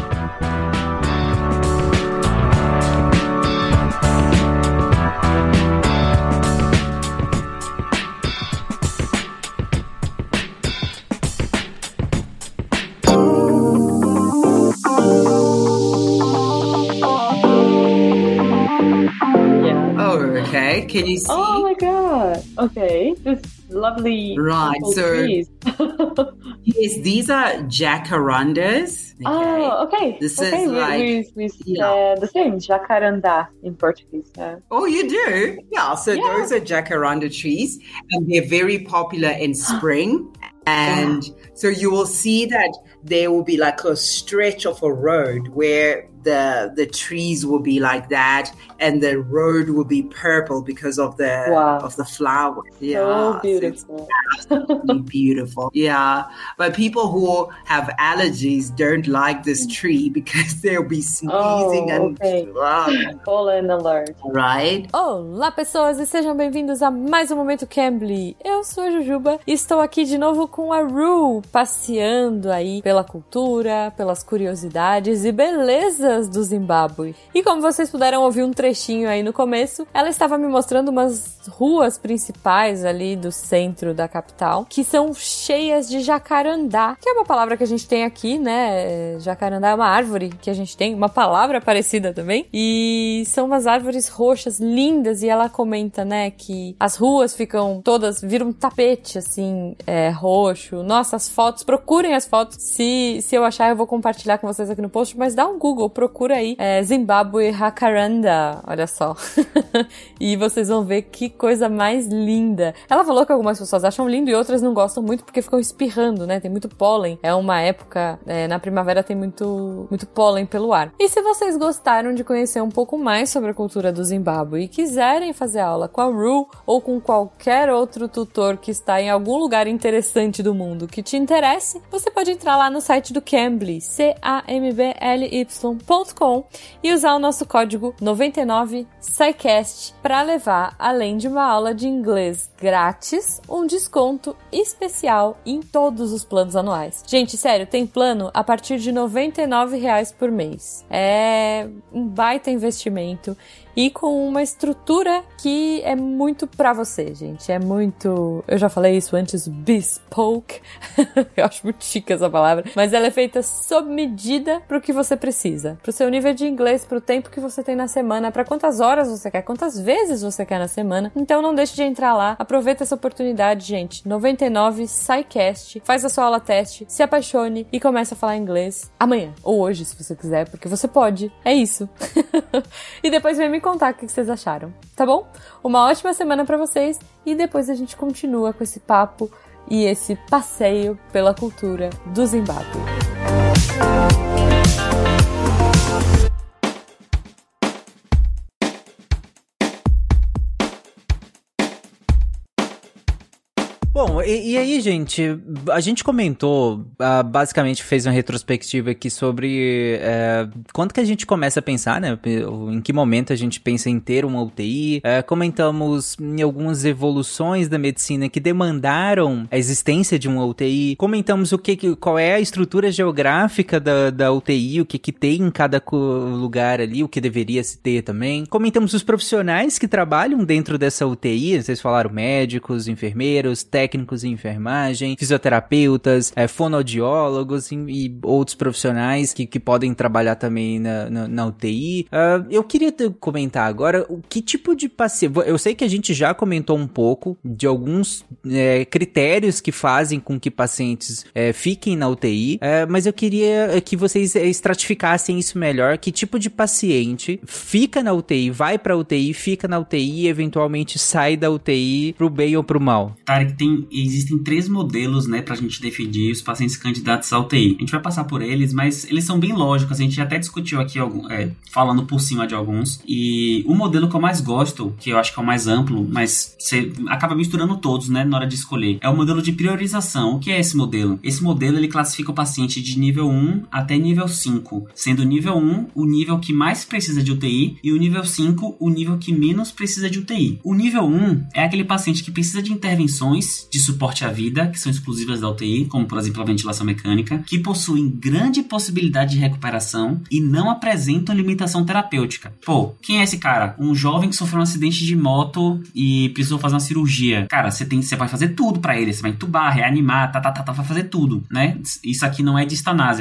Can you see? Oh my god. Okay. This lovely. Right. So yes, these are jacarandas. Okay. Oh, okay. This okay. is we, like we, we yeah. uh, the same jacaranda in Portuguese. Yeah. Oh, you do? Yeah. So yeah. those are jacaranda trees, and they're very popular in spring And so you will see that there will be like a stretch of a road where the the trees will be like that and the road will be purple because of the Wow. of the flowers. Yeah. So so beautiful. absolutely beautiful. Yeah. But people who have allergies don't like this tree because they'll be sneezing Oh, and okay. Pollen alert. right? Olá, pessoas, e sejam bem-vindos a mais um Momento Cambly. Eu sou a Jujuba e estou aqui de novo com a Ru, passeando aí pela cultura, pelas curiosidades e do Zimbábue. E como vocês puderam ouvir um trechinho aí no começo, ela estava me mostrando umas ruas principais ali do centro da capital que são cheias de jacarandá, que é uma palavra que a gente tem aqui, né? Jacarandá é uma árvore que a gente tem, uma palavra parecida também. E são umas árvores roxas lindas e ela comenta, né, que as ruas ficam todas viram um tapete assim, é, roxo. Nossa, as fotos, procurem as fotos. Se se eu achar eu vou compartilhar com vocês aqui no post, mas dá um Google, procura aí, é, Zimbabwe Jacaranda, olha só. e vocês vão ver que coisa mais linda. Ela falou que algumas pessoas acham lindo e outras não gostam muito porque ficam espirrando, né? Tem muito pólen. É uma época, é, na primavera tem muito, muito pólen pelo ar. E se vocês gostaram de conhecer um pouco mais sobre a cultura do Zimbábue e quiserem fazer aula com a Ru ou com qualquer outro tutor que está em algum lugar interessante do mundo que te interesse, você pode entrar lá no site do Cambly, C-A-M-B-L-Y.com e usar o nosso código 99SciCast para levar, além de uma aula de inglês grátis, um desconto especial em todos os planos anuais. Gente, sério, tem plano a partir de 99 reais por mês. É um baita investimento e com uma estrutura que é muito pra você, gente. É muito. Eu já falei isso antes, bespoke. eu acho muito chique essa palavra. Mas ela é feita sob medida pro que você precisa. Pro seu nível de inglês, pro tempo que você tem na semana, para quantas horas você quer, quantas vezes você quer na semana. Então não deixe de entrar lá. Aproveita essa oportunidade, gente. 99 SciCast. Faz a sua aula teste, se apaixone e comece a falar inglês amanhã. Ou hoje, se você quiser, porque você pode. É isso. e depois vem me contar o que vocês acharam, tá bom? Uma ótima semana pra vocês e depois a gente continua com esse papo e esse passeio pela cultura do Zimbábue. Bom, e, e aí, gente, a gente comentou, ah, basicamente fez uma retrospectiva aqui sobre eh, quando que a gente começa a pensar, né? Em que momento a gente pensa em ter uma UTI. Eh, comentamos em algumas evoluções da medicina que demandaram a existência de uma UTI. Comentamos o que, que- qual é a estrutura geográfica da, da UTI, o que, que tem em cada lugar ali, o que deveria se ter também. Comentamos os profissionais que trabalham dentro dessa UTI, vocês falaram médicos, enfermeiros, técnicos em enfermagem, fisioterapeutas, eh, fonoaudiólogos e, e outros profissionais que, que podem trabalhar também na, na, na UTI. Ah, eu queria comentar agora o que tipo de paciente. Eu sei que a gente já comentou um pouco de alguns eh, critérios que fazem com que pacientes eh, fiquem na UTI, eh, mas eu queria que vocês eh, estratificassem isso melhor. Que tipo de paciente fica na UTI, vai pra UTI, fica na UTI e eventualmente sai da UTI pro bem ou pro mal? Tarek, tem, existem três modelos, né, pra gente definir os pacientes candidatos à UTI. A gente vai passar por eles, mas eles são bem lógicos. A gente até discutiu aqui, algum, é, falando por cima de alguns. E o modelo que eu mais gosto, que eu acho que é o mais amplo, mas você acaba misturando todos, né, na hora de escolher, é o modelo de priorização. O que é esse modelo? Esse modelo, ele classifica o paciente de nível 1 até nível 5, sendo o nível 1 o nível que mais precisa de UTI e o nível 5 o nível que menos precisa de UTI. O nível 1 é aquele paciente que precisa de intervenções de suporte à vida, que são exclusivas da UTI, como por exemplo a ventilação mecânica, que possuem grande possibilidade de recuperação e não apresentam limitação terapêutica. Pô, quem é esse cara? Um jovem que sofreu um acidente de moto e precisou fazer uma cirurgia. Cara, você tem, você vai fazer tudo pra ele, você vai entubar, reanimar, tá, tá, tá, tá, vai fazer tudo, né? Isso aqui não é de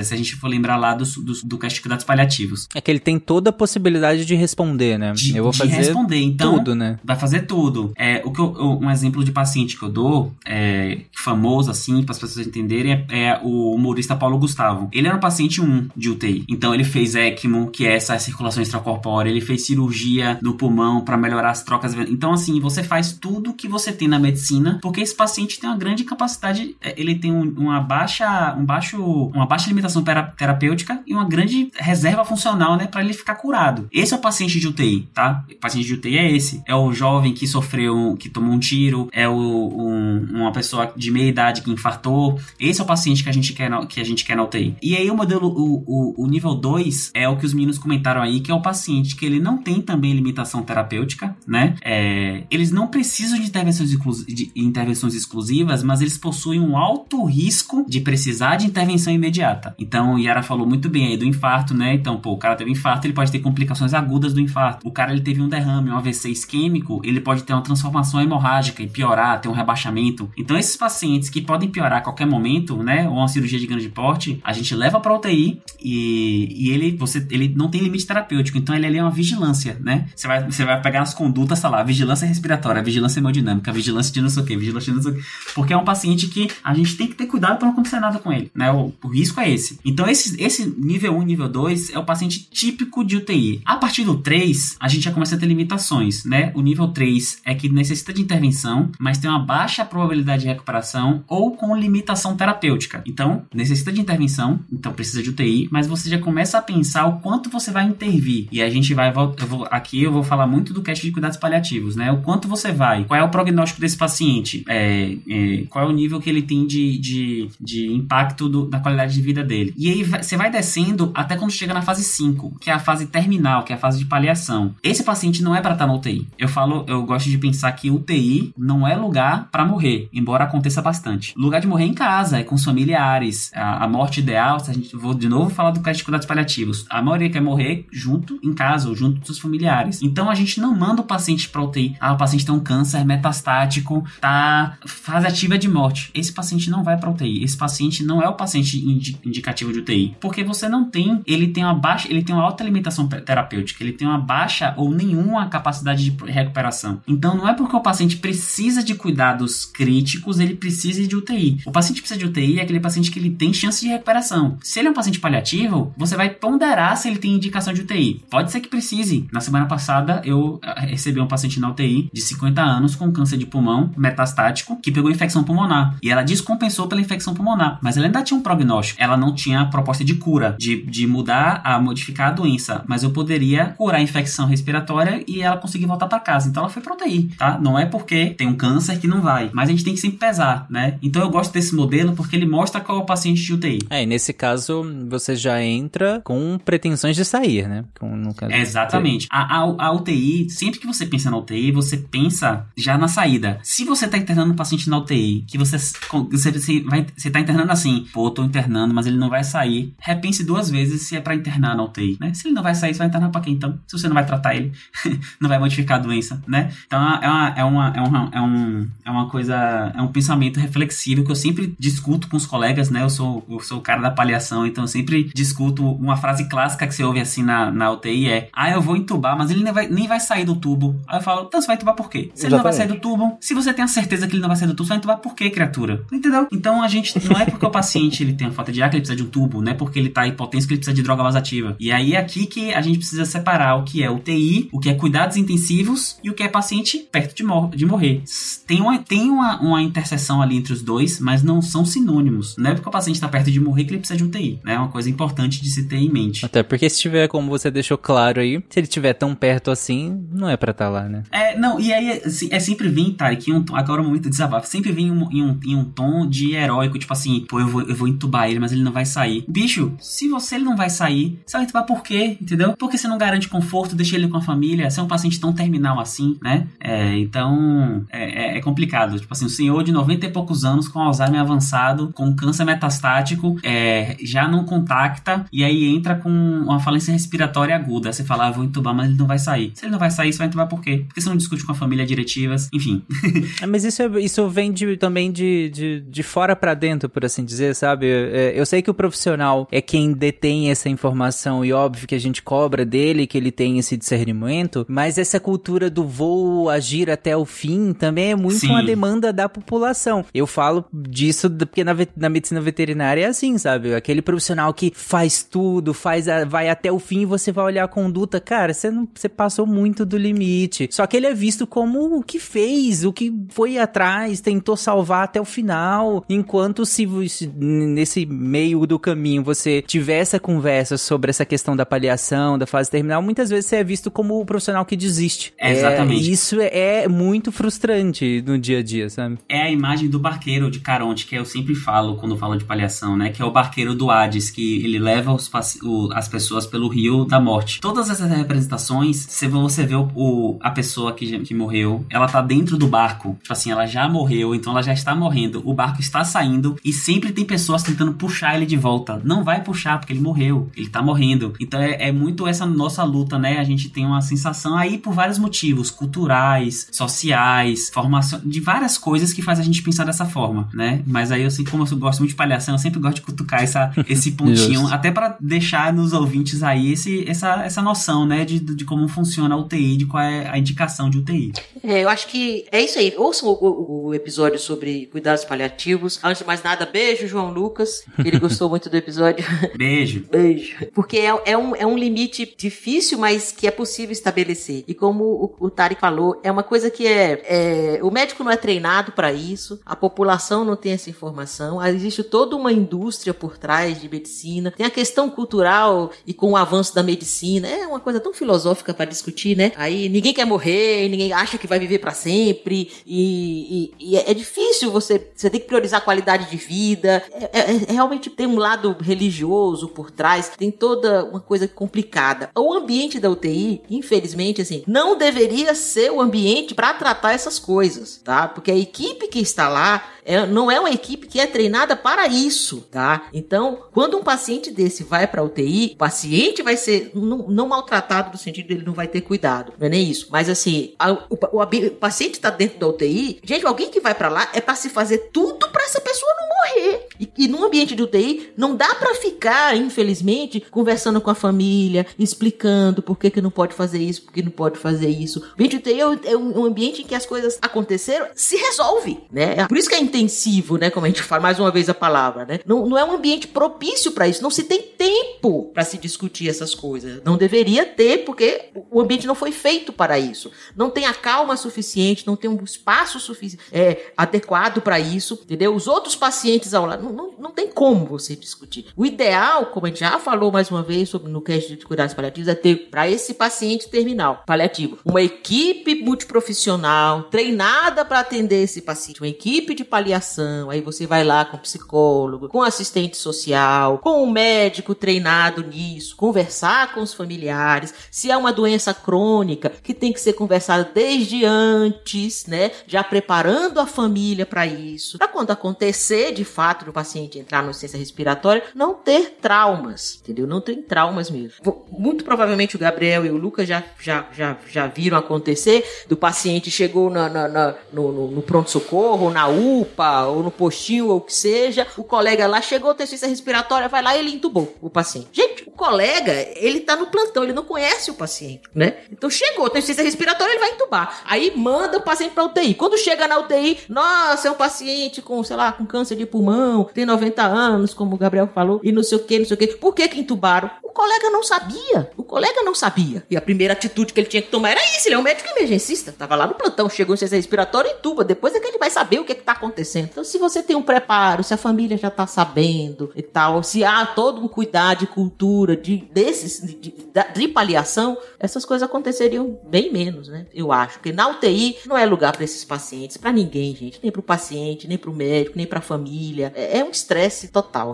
se a gente for lembrar lá do, do, do cast de cuidados paliativos. É que ele tem toda a possibilidade de responder, né? De, eu vou fazer responder, então tudo, né? vai fazer tudo. É, o que eu- um exemplo de paciente que eu dou é famoso, assim, para as pessoas entenderem, é, é, o humorista Paulo Gustavo. Ele era um paciente 1 de UTI. Então ele fez ECMO, que é essa circulação extracorpórea, ele fez cirurgia do pulmão para melhorar as trocas. Então, assim, você faz tudo que você tem na medicina, porque esse paciente tem uma grande capacidade, é, ele tem um, uma baixa, um baixo, uma baixa limitação terapêutica e uma grande reserva funcional, né, para ele ficar curado. Esse é o paciente de UTI, tá? O paciente de UTI é esse. É o jovem que sofreu, que tomou um tiro, é o, um, uma pessoa de meia idade que infartou. Esse é o paciente que a gente quer na, que a gente quer na UTI. E aí o modelo, o, o, o nível 2 é o que os meninos comentaram aí, que é o paciente que ele não tem também limitação terapêutica, né? É, eles não precisam de intervenções, de intervenções exclusivas, mas eles possuem um alto risco de precisar de intervenção imediata. Então, Yara falou muito bem aí do infarto, né? Então, pô, o cara teve um infarto, ele pode ter complicações agudas do infarto. O cara ele teve um derrame, um AVC isquêmico, ele pode ter uma transformação hemorrágica e piorar, ter um rebaixamento. Então, esses pacientes que podem piorar a qualquer momento, né? Ou uma cirurgia de grande porte, a gente leva para UTI e, e ele, você, ele não tem limite terapêutico. Então, ele é uma vigilância, né? Você vai, você vai pegar as condutas, sei lá, vigilância respiratória, vigilância hemodinâmica, vigilância de não sei o que, vigilância de não sei o que. Porque é um paciente que a gente tem que ter cuidado para não acontecer nada com ele, né? O, o risco é esse. Então, esse, esse nível 1, nível 2 é o paciente típico de UTI. A partir do 3, a gente já começa a ter limitações, né? O nível 3 é que necessita de intervenção, mas tem uma baixa probabilidade de recuperação ou com limitação terapêutica. Então, necessita de intervenção, então precisa de UTI, mas você já começa a pensar o quanto você vai intervir. E a gente vai, eu vou, aqui eu vou falar muito do cast de cuidados paliativos, né? O quanto você vai, qual é o prognóstico desse paciente, é, é, qual é o nível que ele tem de, de, de impacto do, da qualidade de vida dele. E aí você vai descendo até quando chega na fase 5, que é a fase terminal, que é a fase de paliação. Esse paciente não é para estar na UTI. Eu falo, eu gosto de pensar que UTI não é lugar para morrer, embora aconteça bastante. Lugar de morrer é em casa, é com os familiares. A, a morte ideal, se a gente vou de novo falar do cast de cuidados paliativos, a maioria quer morrer junto em casa ou junto dos seus familiares. Então a gente não manda o paciente para UTI. Ah, o paciente tem um câncer metastático, tá fase ativa de morte. Esse paciente não vai para UTI. Esse paciente não é o paciente indicativo de UTI, porque você não tem, ele tem uma baixa, ele tem uma alta limitação terapêutica, ele tem uma baixa ou nenhuma capacidade de recuperação. Então não é porque o paciente precisa de cuidados críticos, ele precisa de UTI. O paciente precisa de UTI é aquele paciente que ele tem chance de recuperação. Se ele é um paciente paliativo, você vai ponderar se ele tem indicação de UTI. Pode ser que precise. Na semana passada eu eh, recebi um paciente na UTI de 50 anos com câncer de pulmão metastático que pegou infecção pulmonar e ela descompensou pela infecção pulmonar, mas ela ainda tinha um prognóstico. Ela não tinha proposta de cura, de, de mudar, a modificar a doença, mas eu poderia curar a infecção respiratória e ela conseguir voltar para casa. Então ela foi pra UTI, tá? Não é porque tem um câncer que não vai, mas a gente tem que sempre pesar, né? Então eu gosto desse modelo porque ele mostra qual é o paciente de UTI. É, e nesse caso você já entra com pretensões de sair, né? Com, caso Exatamente. A, a, a, UTI, sempre que você pensa na UTI, você pensa já na saída. Se você tá internando um paciente na UTI, que você, você, você, vai, você tá internando assim, pô, tô internando, mas ele não vai sair, repense duas vezes se é para internar na UTI, né? Se ele não vai sair, você vai internar pra quem então? Se você não vai tratar ele, não vai modificar a doença, né? Então é uma, é uma, é uma, é um, é uma coisa, é um pensamento reflexivo que eu sempre discuto com os colegas, né? Eu sou, eu sou o cara da paliação, então eu sempre discuto uma frase clássica que você ouve assim na, na UTI é: Ah, eu vou entubar, mas ele nem vai, nem vai sair do tubo. Aí eu falo: Então você vai entubar por quê? Se Exatamente. ele não vai sair do tubo, se você tem a certeza que ele não vai sair do tubo, você vai entubar por quê, criatura? Entendeu? Então a gente, não é porque o paciente ele tem a falta de ar que ele precisa de um tubo, não é porque ele tá hipotenso que ele precisa de droga vasativa. E aí é aqui que a gente precisa separar o que é UTI, o que é cuidados intensivos e o que é paciente perto de, mor de morrer. Tem, uma, tem uma, uma interseção ali entre os dois, mas não são sinônimos. Não é porque o paciente está perto de morrer que ele precisa de UTI. Né? É uma coisa importante de se ter em mente. Até porque se tiver, como você deixou claro aí, se ele estiver tão perto assim, não é pra estar tá lá, né? É, não, e aí é, é sempre vir, Tarek, um, agora é um momento de desabafo, sempre vem um, em, um, em um tom de heróico, tipo assim, pô, eu vou, eu vou entubar ele, mas ele não vai sair. Bicho, se você ele não vai sair, você vai entubar por quê? Entendeu? Porque você não garante conforto, deixa ele com a família, você é um paciente tão terminal assim, né? É, então, é, é, é complicado. Tipo assim, o senhor de 90 e poucos anos com Alzheimer avançado, com câncer metastático, é, já não contacta e aí entra com uma falência respiratória aguda. Você fala, ah, vou entubar, mas ele não vai sair. Se ele não vai sair, você vai entubar por quê? Porque você não discute com a família diretivas, enfim. é, mas isso, é, isso vem de, também de, de, de fora para dentro, por assim dizer, sabe? É, eu sei que o profissional é quem detém essa informação e óbvio que a gente cobra dele que ele tem esse discernimento, mas essa cultura do vou agir até o fim também é muito Sim. uma demanda da população. Eu falo disso porque na, na medicina veterinária é assim, sabe? Aquele profissional que faz tudo, faz a, vai até o fim e você vai olhar a conduta. Cara, você, não, você passou muito do limite. Só que ele é visto como o que fez, o que foi atrás, tentou salvar até o final. Enquanto se, se nesse meio do caminho você tiver essa conversa sobre essa questão da paliação, da fase terminal, muitas vezes você é visto como o profissional que desiste. É, exatamente. É, isso é, é muito frustrante no dia a dia, sabe? É a imagem do barqueiro de Caronte, que eu sempre falo quando falo de paliação, né? Que é o barqueiro do Hades, que ele leva os, o, as pessoas pelo rio da morte. Todas essas representações, se você vê o, o, a pessoa que, que morreu, ela tá dentro do barco. Tipo assim, ela já morreu, então ela já está morrendo. O barco está saindo e sempre tem pessoas tentando puxar ele de volta. Não vai puxar, porque ele morreu. Ele tá morrendo. Então é, é muito essa nossa luta, né? A gente tem uma sensação aí por vários motivos, culturais, sociais, formação, de várias coisas que faz a gente pensar dessa forma, né? Mas aí eu sei como eu gosto muito de palhação, eu sempre gosto de cutucar essa, esse pontinho, até para deixar nos ouvintes aí esse, essa, essa noção, né, de, de como funciona a UTI, de qual é a indicação de UTI. É, eu acho que é isso aí. Ouçam o, o, o episódio sobre cuidados paliativos. Antes de mais nada, beijo, João Lucas. Ele gostou muito do episódio. Beijo. Beijo. Porque é, é, um, é um limite difícil, mas que é possível estabelecer. E como o, o Tarek falou, é uma coisa que é, é o médico não é treinado para isso, a população não tem essa informação, existe toda uma indústria por trás de medicina, tem a questão cultural e com o avanço da medicina, é uma coisa tão filosófica para discutir, né? Aí ninguém quer morrer, ninguém acha que vai viver para sempre e, e, e, é difícil você, você tem que priorizar a qualidade de vida, é, é, é, realmente tem um lado religioso por trás, tem toda uma coisa complicada. O ambiente da UTI, infelizmente, assim, não deveria ser o ambiente para tratar essas coisas, tá? Porque a equipe que está lá é, não é uma equipe que é treinada para isso, tá? Então, quando um paciente desse vai para UTI, o paciente vai ser não, não, maltratado no sentido ele não vai ter cuidado, não é nem isso. Mas assim, a, o, o, o, paciente está dentro da UTI, gente, alguém que vai para lá é para se fazer tudo para essa pessoa não morrer. E, e num ambiente de UTI não dá para ficar, infelizmente, conversando com a família, explicando por que, que não pode fazer isso, por que não pode fazer isso. O ambiente de UTI é um, um ambiente em que as coisas aconteceram, se resolve, né? Por isso que é intensivo, né? Como a gente fala mais uma vez a palavra, né? Não, não é um ambiente propício para isso. Não se tem tempo para se discutir essas coisas. Não deveria ter, porque o ambiente não foi feito para isso. Não tem a calma suficiente, não tem um espaço suficiente é, adequado para isso, entendeu? Os outros pacientes ao lado, não, não, não tem como você discutir. O ideal, como a gente já falou mais uma vez sobre no cast de cuidados paliativos, é ter para esse paciente terminal paliativo uma equipe multiprofissional treinada para atender esse paciente, uma equipe de avaliação, aí você vai lá com psicólogo, com assistente social, com um médico treinado nisso, conversar com os familiares, se é uma doença crônica que tem que ser conversada desde antes, né? Já preparando a família para isso, para quando acontecer de fato o paciente entrar no ciência respiratória, não ter traumas, entendeu? Não ter traumas mesmo. Muito provavelmente o Gabriel e o Lucas já, já, já, já viram acontecer do paciente chegou na, na, na no, no pronto-socorro, na UPA, UPA ou no postinho ou o que seja, o colega lá chegou, tem ciência respiratória, vai lá e ele entubou o paciente. Gente, o colega, ele tá no plantão, ele não conhece o paciente, né? Então chegou, tem ciência respiratória, ele vai entubar. Aí manda o paciente pra UTI. Quando chega na UTI, nossa, é um paciente com, sei lá, com câncer de pulmão, tem 90 anos, como o Gabriel falou, e não sei o que, não sei o que. Por que que entubaram? O colega não sabia. O colega não sabia. E a primeira atitude que ele tinha que tomar era isso, ele é um médico emergencista. Tava lá no plantão, chegou em ciência respiratória e entuba. Depois é que ele vai saber o que é que tá acontecendo acontecendo. Então, se você tem um preparo, se a família já está sabendo e tal, se há todo um cuidado de cultura de desses de, de, de, paliação, essas coisas aconteceriam bem menos, né? Eu acho. Porque na UTI não é lugar para esses pacientes, para ninguém, gente. Nem para o paciente, nem para o médico, nem para a família. É, é um estresse total.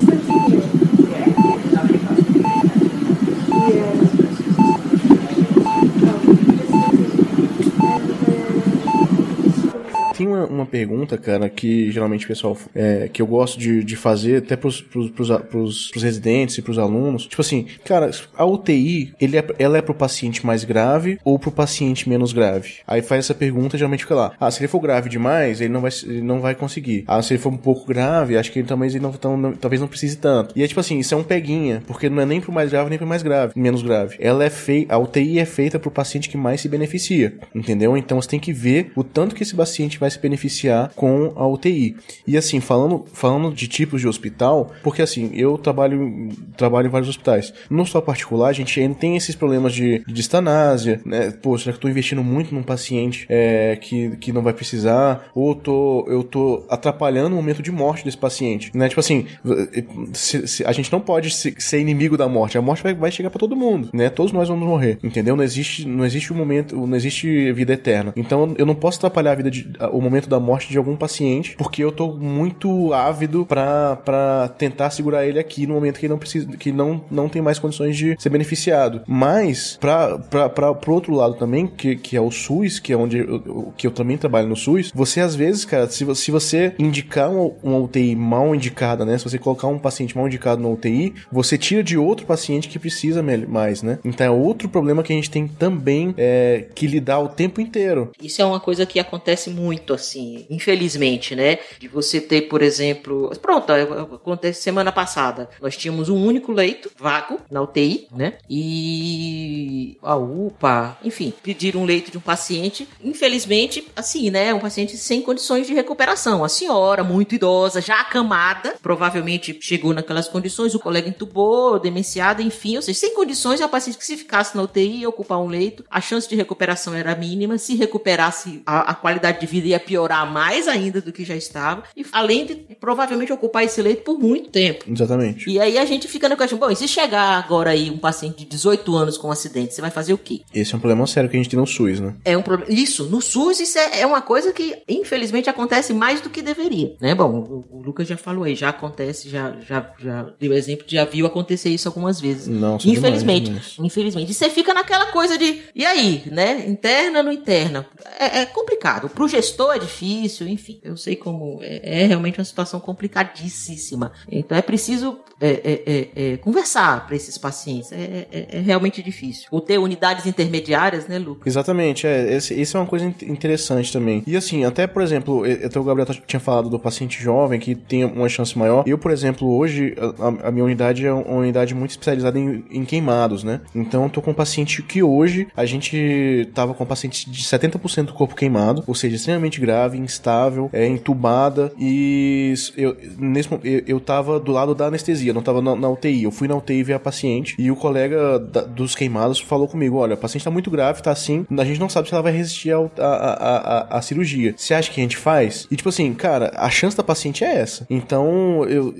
Uma, uma, pergunta, cara, que geralmente o pessoal é, que eu gosto de, de fazer até pros, pros, pros, pros, pros residentes e pros alunos. Tipo assim, cara, a UTI, ele é, ela é pro paciente mais grave ou pro paciente menos grave? Aí faz essa pergunta, geralmente fica lá. Ah, se ele for grave demais, ele não vai, ele não vai conseguir. Ah, se ele for um pouco grave, acho que ele talvez ele não, tão, não, talvez não precise tanto. E é tipo assim, isso é um peguinha, porque não é nem pro mais grave nem pro mais grave, menos grave. Ela é feita, a UTI é feita pro paciente que mais se beneficia, entendeu? Então você tem que ver o tanto que esse paciente vai se beneficiar com a UTI. E assim, falando, falando de tipos de hospital, porque assim, eu trabalho, trabalho em vários hospitais. No hospital particular, a gente ainda tem esses problemas de, de distanásia, né? Pô, será que eu tô investindo muito num paciente é, que, que não vai precisar? Ou tô, eu tô atrapalhando o momento de morte desse paciente, né? Tipo assim, se, se, a gente não pode se, ser inimigo da morte. A morte vai, vai chegar para todo mundo, né? Todos nós vamos morrer, entendeu? Não existe, não existe um momento, não existe vida eterna. Então eu não posso atrapalhar a vida de, o momento da morte de algum paciente, porque eu tô muito ávido para tentar segurar ele aqui no momento que ele não precisa, que não, não tem mais condições de ser beneficiado. Mas para pro outro lado também, que, que é o SUS, que é onde eu, que eu também trabalho no SUS, você às vezes, cara, se, se você indicar uma, uma UTI mal indicada, né? Se você colocar um paciente mal indicado na UTI, você tira de outro paciente que precisa mais, né? Então é outro problema que a gente tem também é, que lidar o tempo inteiro. Isso é uma coisa que acontece muito, assim, infelizmente, né? De você ter, por exemplo. Pronto, acontece semana passada. Nós tínhamos um único leito vago na UTI, né? E a UPA, enfim, pediram um leito de um paciente. Infelizmente, assim, né? Um paciente sem condições de recuperação. A senhora, muito idosa, já acamada, provavelmente chegou naquelas condições, o colega entubou, demenciada, enfim, ou seja, sem condições, é um paciente que se ficasse na UTI ocupar um leito, a chance de recuperação era mínima. Se recuperasse, a, a qualidade de vida ia piorar mais ainda do que já estava. E além de provavelmente ocupar esse leito por muito tempo. Exatamente. E aí a gente fica na questão, bom, e se chegar agora aí um paciente de 18 anos com um acidente, você vai fazer o quê? Esse é um problema sério que a gente tem no SUS, né? É um problema. Isso, no SUS, isso é, é, uma coisa que, infelizmente, acontece mais do que deveria. Né? Bom, o, o Lucas já falou aí, já acontece, já, já, já deu exemplo, já viu acontecer isso algumas vezes. Não, infelizmente. Demais, infelizmente. E você fica naquela coisa de, e aí, né? Interna no interna. É, é complicado. Pro gestor é difícil, enfim. Eu sei como. É, é realmente uma situação complicadíssima. Então é preciso é, é, é, é conversar para esses pacientes. É, é, realmente difícil. Ou ter unidades intermediárias, né, Lucas? Exatamente. É, esse é uma coisa interessante também. E assim, até por exemplo, até o Gabriel tinha falado do paciente jovem que tem uma chance maior. Eu, por exemplo, hoje, a, a minha unidade é uma unidade muito especializada em, em, queimados, né? Então, eu tô com um paciente que hoje a gente tava com um paciente de 70% do corpo queimado, ou seja, extremamente grave, instável, é entubada e eu, nesse, eu, eu tava do lado da anestesia, não tava na, na UTI. Eu fui na UTI ver a paciente e o colega da, dos queimados falou comigo: olha, a paciente tá muito grave, tá assim, a gente não sabe se ela vai resistir a, cirurgia. Você acha que a gente faz? E tipo assim, cara, a chance da paciente é essa. Então, eu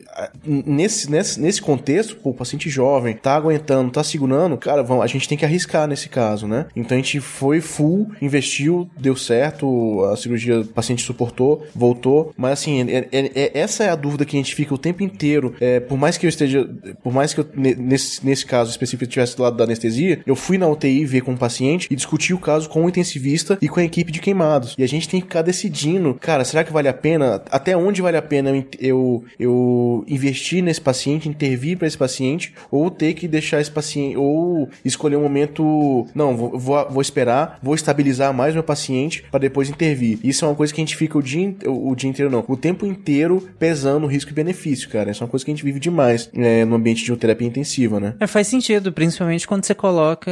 nesse, nesse, nesse contexto, pô, o paciente jovem tá aguentando, tá segurando, cara, vamos, a gente tem que arriscar nesse caso, né? Então a gente foi full, investiu, deu certo, a cirurgia, o paciente suportou, voltou, mas assim, é, é, é, essa é a dúvida que a gente fica o tempo inteiro. É, por mais que eu esteja, por mais que eu, nesse, nesse caso específico, estivesse do lado da anestesia, eu fui na UTI ver com o paciente e discuti o caso com o intensivista e com a equipe de queimados. E a gente tem que ficar decidindo, cara, será que vale a pena? Até onde vale a pena eu, eu investir nesse paciente, intervir para esse paciente, ou ter que deixar esse paciente, ou escolher um momento, não, vou, vou, vou esperar, vou estabilizar mais meu paciente para depois intervir. Isso é uma coisa que a gente fica o dia, o, o dia inteiro, não, o tempo inteiro pesando risco e benefício, cara. Isso é uma coisa que a gente vive demais é, no ambiente de terapia intensiva, né? É, faz sentido, principalmente quando você coloca.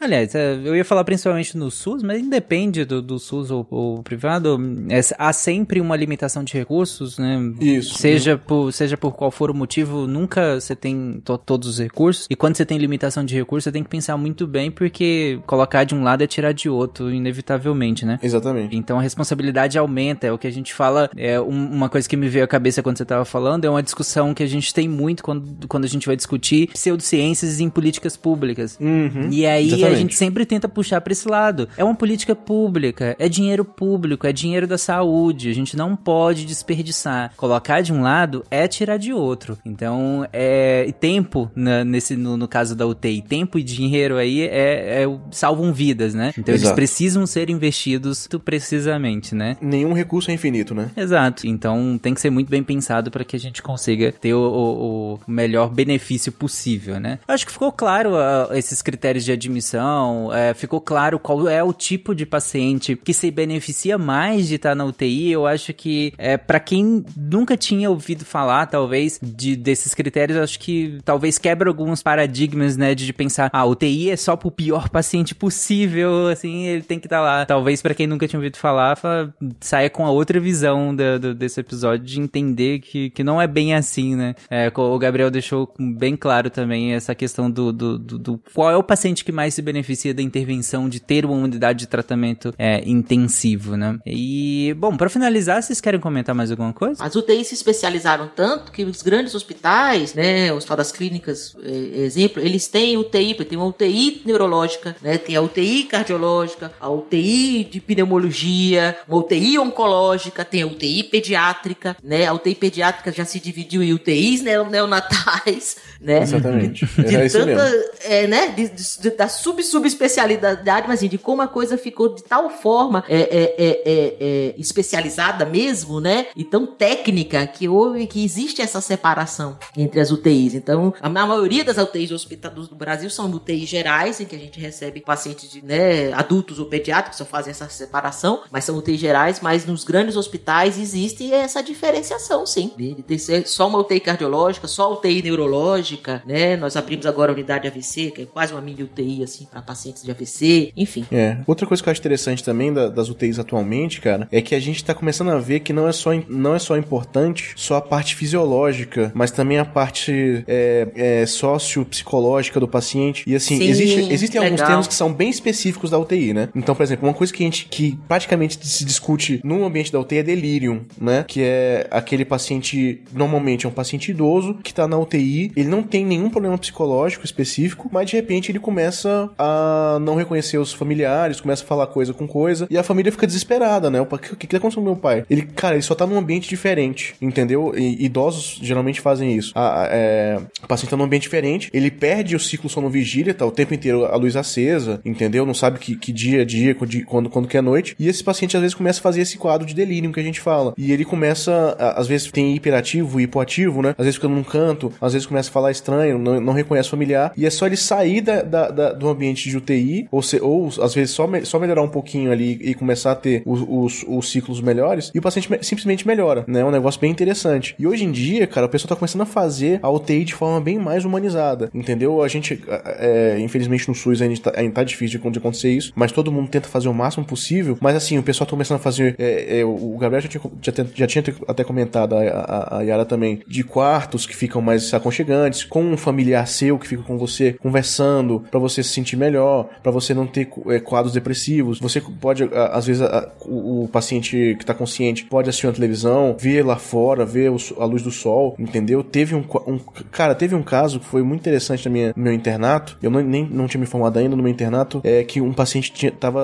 Aliás, é, eu ia falar principalmente no SUS, mas independe do, do SUS ou, ou privado, é, há sempre uma limitação de recursos, né? Isso. Seja, por, seja por qual for o motivo, nunca você tem to, todos os recursos. E quando você tem limitação de recursos, você tem que pensar muito bem, porque colocar de um lado é tirar de outro, inevitavelmente, né? Exatamente. Então a responsabilidade aumenta, é o que a gente fala. É um, uma coisa que me veio à cabeça quando você estava falando, é uma discussão que a gente tem muito quando, quando a gente vai discutir pseudociências em políticas públicas. Uhum, e aí exatamente. a gente sempre tenta puxar para esse lado. É uma política pública, é dinheiro público, é dinheiro da saúde. A gente não pode desperdiçar. Colocar de um lado é tirar de outro. Então, é tempo na, nesse no, no, caso da UTI, tempo e dinheiro aí é, é salvam vidas, né? Então Exato. eles precisam ser investidos precisamente, né? Nenhum recurso é infinito, né? Exato. Então tem que ser muito bem pensado para que a gente consiga ter o, o, o melhor benefício possível, né? Acho que ficou claro uh, esses critérios de admissão, uh, ficou claro qual é o tipo de paciente que se beneficia mais de estar na UTI. Eu acho que é para quem nunca tinha ouvido falar, talvez, de desses critérios, acho que talvez quebra alguns paradigmas, né, de pensar, ah, UTI é só pro pior paciente possível, assim, ele tem que estar tá lá. Talvez para quem nunca tinha ouvido falar, fala, saia com a outra visão do- desse episódio, de entender que, que não é bem assim, né? É, o Gabriel deixou bem claro também essa questão do, do, do- do- qual é o paciente que mais se beneficia da intervenção de ter uma unidade de tratamento é, intensivo, né? E, bom, pra finalizar, vocês querem comentar mais alguma coisa? As UTIs se especializaram tanto que os grandes hospitais, né, o Hospital das Clínicas, eh, exemplo, eles têm UTI, tem uma UTI neurológica, né, tem a UTI cardiológica, a UTI de pneumologia, uma UTI oncológica, tem a UTI pediátrica, né, a UTI pediátrica já se dividiu em UTIs neo- neonatais, né, Exatamente. de É isso tanta, é, né, de, de- da sub-subespecialidade, mas assim, de como a coisa ficou de tal forma é, é, é, é, é, especializada mesmo, né, e tão técnica que houve, que existe essa separação entre as UTIs. Então, a, ma- maioria das UTIs hospitalares do Brasil são UTIs gerais, em que a gente recebe pacientes de, né, adultos ou pediátricos, só fazem essa separação, mas são UTIs gerais, mas nos grandes hospitais existe essa diferenciação, sim, de de ter só uma UTI cardiológica, só UTI neurológica, né, nós abrimos agora a unidade AVC, que é quase uma mini UTI, assim, para pacientes de AVC, enfim. É. Outra coisa que eu acho interessante também da- das UTIs atualmente, cara, é que a gente tá começando a ver que não é só, não é só importante só a parte fisiológica, mas também a parte é, é, sociopsicológica do paciente. E assim, Sim, existe- existem alguns legal. termos que são bem específicos da UTI, né? Então, por exemplo, uma coisa que a gente que praticamente se discute no ambiente da UTI é delírio, né? Que é aquele paciente, normalmente é um paciente idoso que tá na UTI, ele não tem nenhum problema psicológico específico, mas de repente ele começa a não reconhecer os familiares, começa a falar coisa com coisa, e a família fica desesperada, né? O que, o que tá acontecendo com meu pai? Ele, cara, ele só tá num ambiente diferente, entendeu? E idosos geralmente fazem isso. A- é, o paciente tá num ambiente diferente, ele perde o ciclo sono-vigília, tá o tempo inteiro a luz acesa, entendeu? Não sabe que, que dia é dia, quando, quando que é noite. E esse paciente às vezes começa a fazer esse quadro de delírio que a gente fala. E ele começa, às vezes tem hiperativo e hipoativo, né? Às vezes fica num canto, às vezes começa a falar estranho, não, não reconhece familiar. E é só ele sair da, da- da- do ambiente de UTI, ou, se, ou às vezes só, me- só melhorar um pouquinho ali e começar a ter os, os, os ciclos melhores, e o paciente me- simplesmente melhora, né? É um negócio bem interessante. E hoje em dia, cara, o pessoal tá começando a fazer a UTI de forma bem mais humanizada, entendeu? A gente, é, infelizmente no SUS ainda tá, ainda tá difícil de acontecer isso, mas todo mundo tenta fazer o máximo possível. Mas assim, o pessoal tá começando a fazer. é, é, o Gabriel já tinha, já, já tinha até comentado, a, a, a Yara também, de quartos que ficam mais aconchegantes, com um familiar seu que fica com você conversando, pra você se sentir melhor, pra você não ter é, quadros depressivos. Você pode, às vezes, o, o paciente que tá consciente pode assistir uma televisão, ver lá fora, ver o a luz do sol, entendeu? Teve um, um- cara, teve um caso que foi muito interessante na minha, no meu internato. Eu não, nem não tinha me formado ainda no meu internato, é que um paciente tinha, tava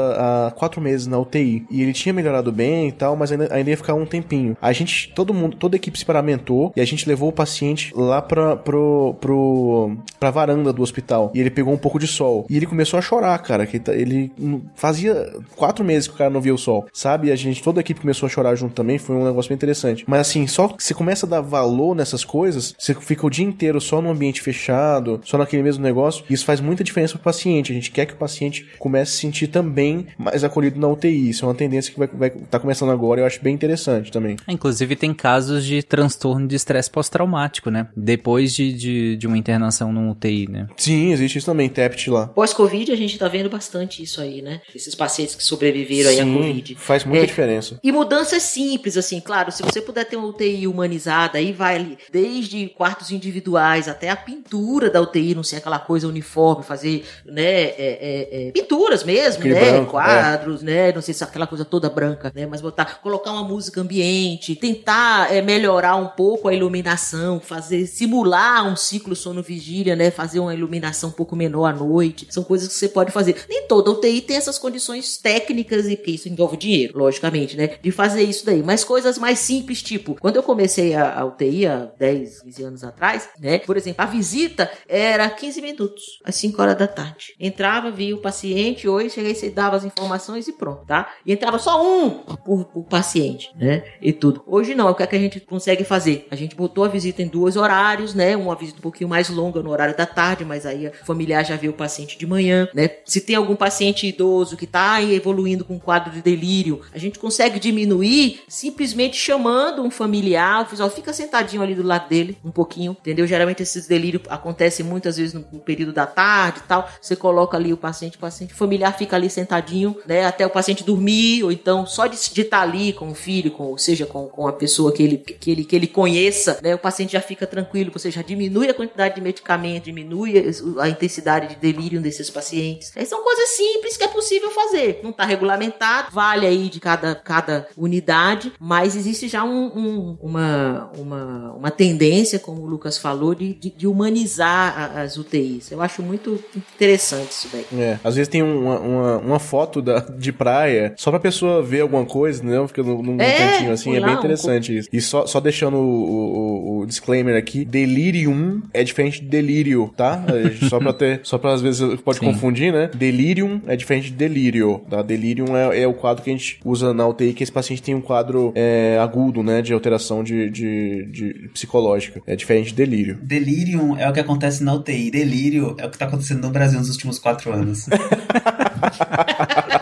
há quatro meses na UTI e ele tinha melhorado bem e tal, mas ainda, ainda ia ficar um tempinho. A gente, todo mundo, toda a equipe se paramentou e a gente levou o paciente lá pra, pro, pro, pra varanda do hospital e ele pegou um pouco de sol e ele começou a chorar, cara, que tá- ele fazia quatro meses que o cara não via o sol, sabe? E a gente, toda a equipe começou a chorar junto também, foi um negócio bem interessante. Mas assim, só você começa a dar valor nessas coisas, você fica o dia inteiro só no ambiente fechado, só naquele mesmo negócio, e isso faz muita diferença pro paciente. A gente quer que o paciente comece a se sentir também mais acolhido na UTI. Isso é uma tendência que vai, vai tá começando agora, eu acho bem interessante também. Inclusive tem casos de transtorno de estresse pós-traumático, né? Depois de, de, de uma internação no UTI, né? Sim, existe isso também, TEPT lá. Pós-Covid, a gente tá vendo bastante isso aí, né? Esses pacientes que sobreviveram aí à Sim, Covid. faz muita É. diferença. E mudanças simples, assim, claro, se você puder ter uma UTI humanizada, aí vai ali, desde quartos individuais até a pintura da UTI, não ser aquela coisa uniforme, fazer, né, é, é, é, pinturas mesmo, Aquele né, branco, quadros, né, não sei se aquela coisa toda branca, né, mas botar, colocar uma música ambiente, tentar é, melhorar um pouco a iluminação, fazer, simular um ciclo sono-vigília, né, fazer uma iluminação um pouco menor à noite, são coisas que você pode fazer. Nem toda UTI tem essas condições técnicas e que isso envolve dinheiro, logicamente, né, de fazer isso daí, mas coisas mais simples, tipo, quando eu comecei a, a UTI há 10, 15 anos atrás, né, por exemplo, a visita era 15 minutos, às 5 horas da tarde. Entrava, via o paciente, oi, cheguei, você dava as informações e pronto, tá? E entrava só um por, por paciente, né, e tudo. Hoje não, o que é que a gente consegue fazer? A gente botou a visita em dois horários, né, uma visita um pouquinho mais longa no horário da tarde, mas aí a familiar já vê o paciente de manhã, né? Se tem algum paciente idoso que tá evoluindo com um quadro de delírio, a gente consegue diminuir simplesmente chamando um familiar, ó, fica sentadinho ali do lado dele, um pouquinho, entendeu? Geralmente esses delírios acontecem muitas vezes no, no período da tarde e tal. Você coloca ali o paciente, o paciente familiar fica ali sentadinho, né? Até o paciente dormir, ou então só de estar ali com o filho, com, ou seja, com, com a pessoa que ele, que, ele, que ele conheça, né, o paciente já fica tranquilo, você já diminui a quantidade de medicamento, diminui a intensidade de delírio desses pacientes. É, são coisas simples que é possível fazer. Não está regulamentado, vale aí de cada, cada unidade, mas existe já um, um, uma, uma, uma tendência, como o Lucas falou, de, de, de humanizar as UTIs. Eu acho muito interessante isso daí. É, às vezes tem uma, uma, uma foto da, de praia só pra pessoa ver alguma coisa, né? Fica num, num É, cantinho assim, é bem um interessante isso. E só, só deixando o, o- o disclaimer aqui, delirium é diferente de delírio, tá? É, Só pra ter, só pra às vezes pode Sim. confundir, né? Delirium é diferente de delírio, tá? Delirium é, é o quadro que a gente usa na UTI, que esse paciente tem um quadro é, agudo, né? De alteração de, de, de psicológica. É diferente de delírio. Delírio é o que acontece na UTI. Delírio é o que tá acontecendo no Brasil nos últimos quatro anos.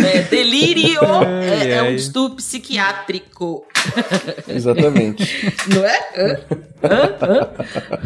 delírio é, é um distúrbio psiquiátrico. Exatamente. Não é? Hã? Hã? Hã?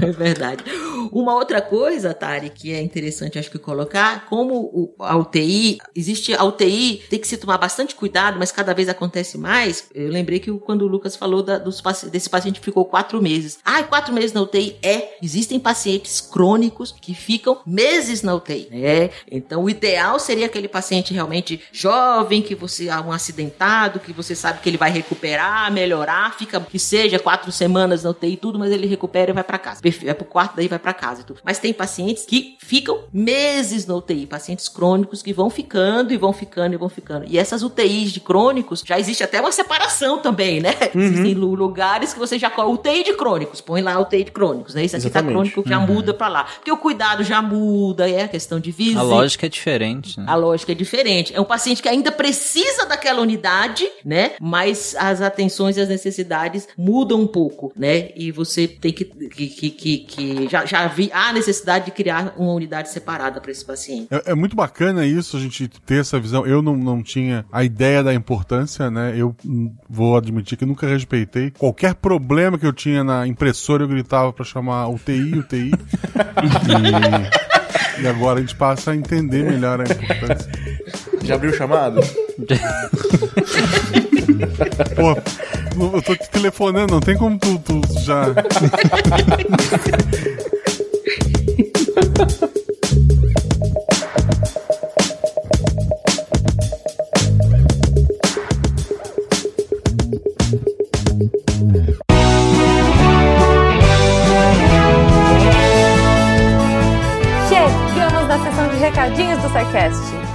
É verdade. Uma outra coisa, Tari, que é interessante acho que colocar, como o- a UTI, existe a UTI, tem que se tomar bastante cuidado, mas cada vez acontece mais. Eu lembrei que quando o Lucas falou da- dos, desse paciente que ficou quatro meses. Ah, quatro meses na UTI? É. Existem pacientes crônicos que ficam meses na UTI. né? Então, o ideal seria aquele paciente realmente jovem, que você é um acidentado, que você sabe que ele vai recuperar, melhorar, fica que seja quatro semanas na UTI e tudo, mas ele recupera e vai pra casa. Perfeito, Vai pro quarto, daí vai pra casa e tudo. Mas tem pacientes que ficam meses na UTI, pacientes crônicos que vão ficando e vão ficando e vão ficando. E essas UTIs de crônicos, já existe até uma separação também, né? Existem lu- lugares que você já coloca UTI de crônicos, põe lá UTI de crônicos, né? Isso aqui Exatamente. tá crônico, já muda pra lá. Porque o cuidado já muda, é a questão de visita. A lógica é diferente, né? A lógica é diferente. É um paciente que ainda precisa daquela unidade, né? Mas as atenções e as necessidades mudam um pouco, né? E você tem que. que, que, que- já, já vi há necessidade de criar uma unidade separada para esse paciente. É, é muito bacana isso, a gente ter essa visão. Eu não, não tinha a ideia da importância, né? Eu vou admitir que nunca respeitei. Qualquer problema que eu tinha na impressora, eu gritava pra chamar UTI, UTI. e, e agora a gente passa a entender melhor a importância. Já abriu o chamado? Pô, eu tô te telefonando, não tem como tu, tu já. Chegamos na sessão de recadinhos do SciCast.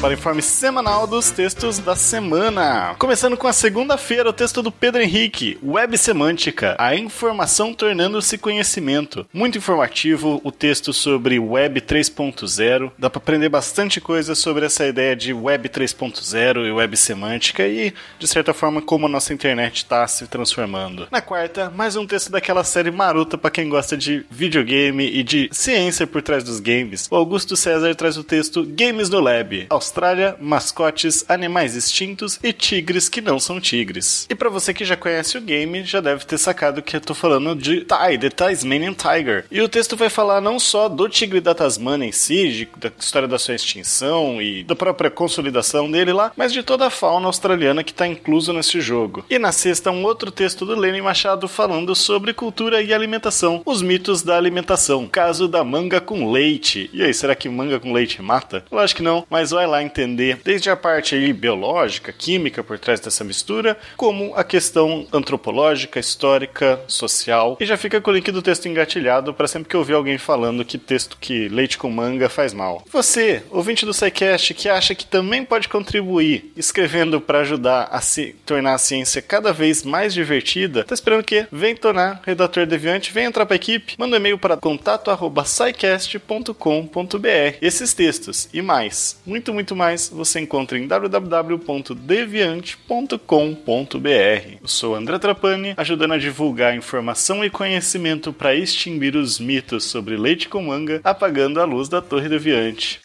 Para o informe semanal dos textos da semana. Começando com a segunda-feira, o texto do Pedro Henrique, Web Semântica, a informação tornando-se conhecimento. Muito informativo o texto sobre Web 3.0. Dá para aprender bastante coisa sobre essa ideia de Web 3.0 e Web Semântica e, de certa forma, como a nossa internet está se transformando. Na quarta, mais um texto daquela série maruta para quem gosta de videogame e de ciência por trás dos games. O Augusto César traz o texto Games no Lab, Austrália, mascotes, animais extintos e tigres que não são tigres. E pra você que já conhece o game, já deve ter sacado que eu tô falando de Ty, The Tasmanian Tiger. E o texto vai falar não só do tigre da Tasmania em si, de- da história da sua extinção e da própria consolidação dele lá, mas de toda a fauna australiana que tá incluso nesse jogo. E na sexta, um outro texto do Lenin Machado falando sobre cultura e alimentação, os mitos da alimentação, caso da manga com leite. E aí, será que manga com leite mata? Lógico que não, mas vai lá. entender desde a parte aí biológica, química por trás dessa mistura, como a questão antropológica, histórica, social. E já fica com o link do texto engatilhado para sempre que ouvir alguém falando que texto que leite com manga faz mal. Você, ouvinte do SciCast, que acha que também pode contribuir escrevendo para ajudar a se tornar a ciência cada vez mais divertida, tá esperando o quê? Vem tornar redator deviante, vem entrar pra equipe, manda um e-mail para contato@scicast.com.br. Esses textos e mais, muito muito mais, você encontra em www.deviante.com.br. Eu sou André Trapani, ajudando a divulgar informação e conhecimento para extinguir os mitos sobre leite com manga, apagando a luz da Torre Deviante.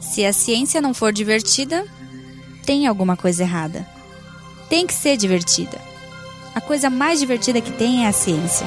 Se a ciência não for divertida, tem alguma coisa errada. Tem que ser divertida. A coisa mais divertida que tem é a ciência.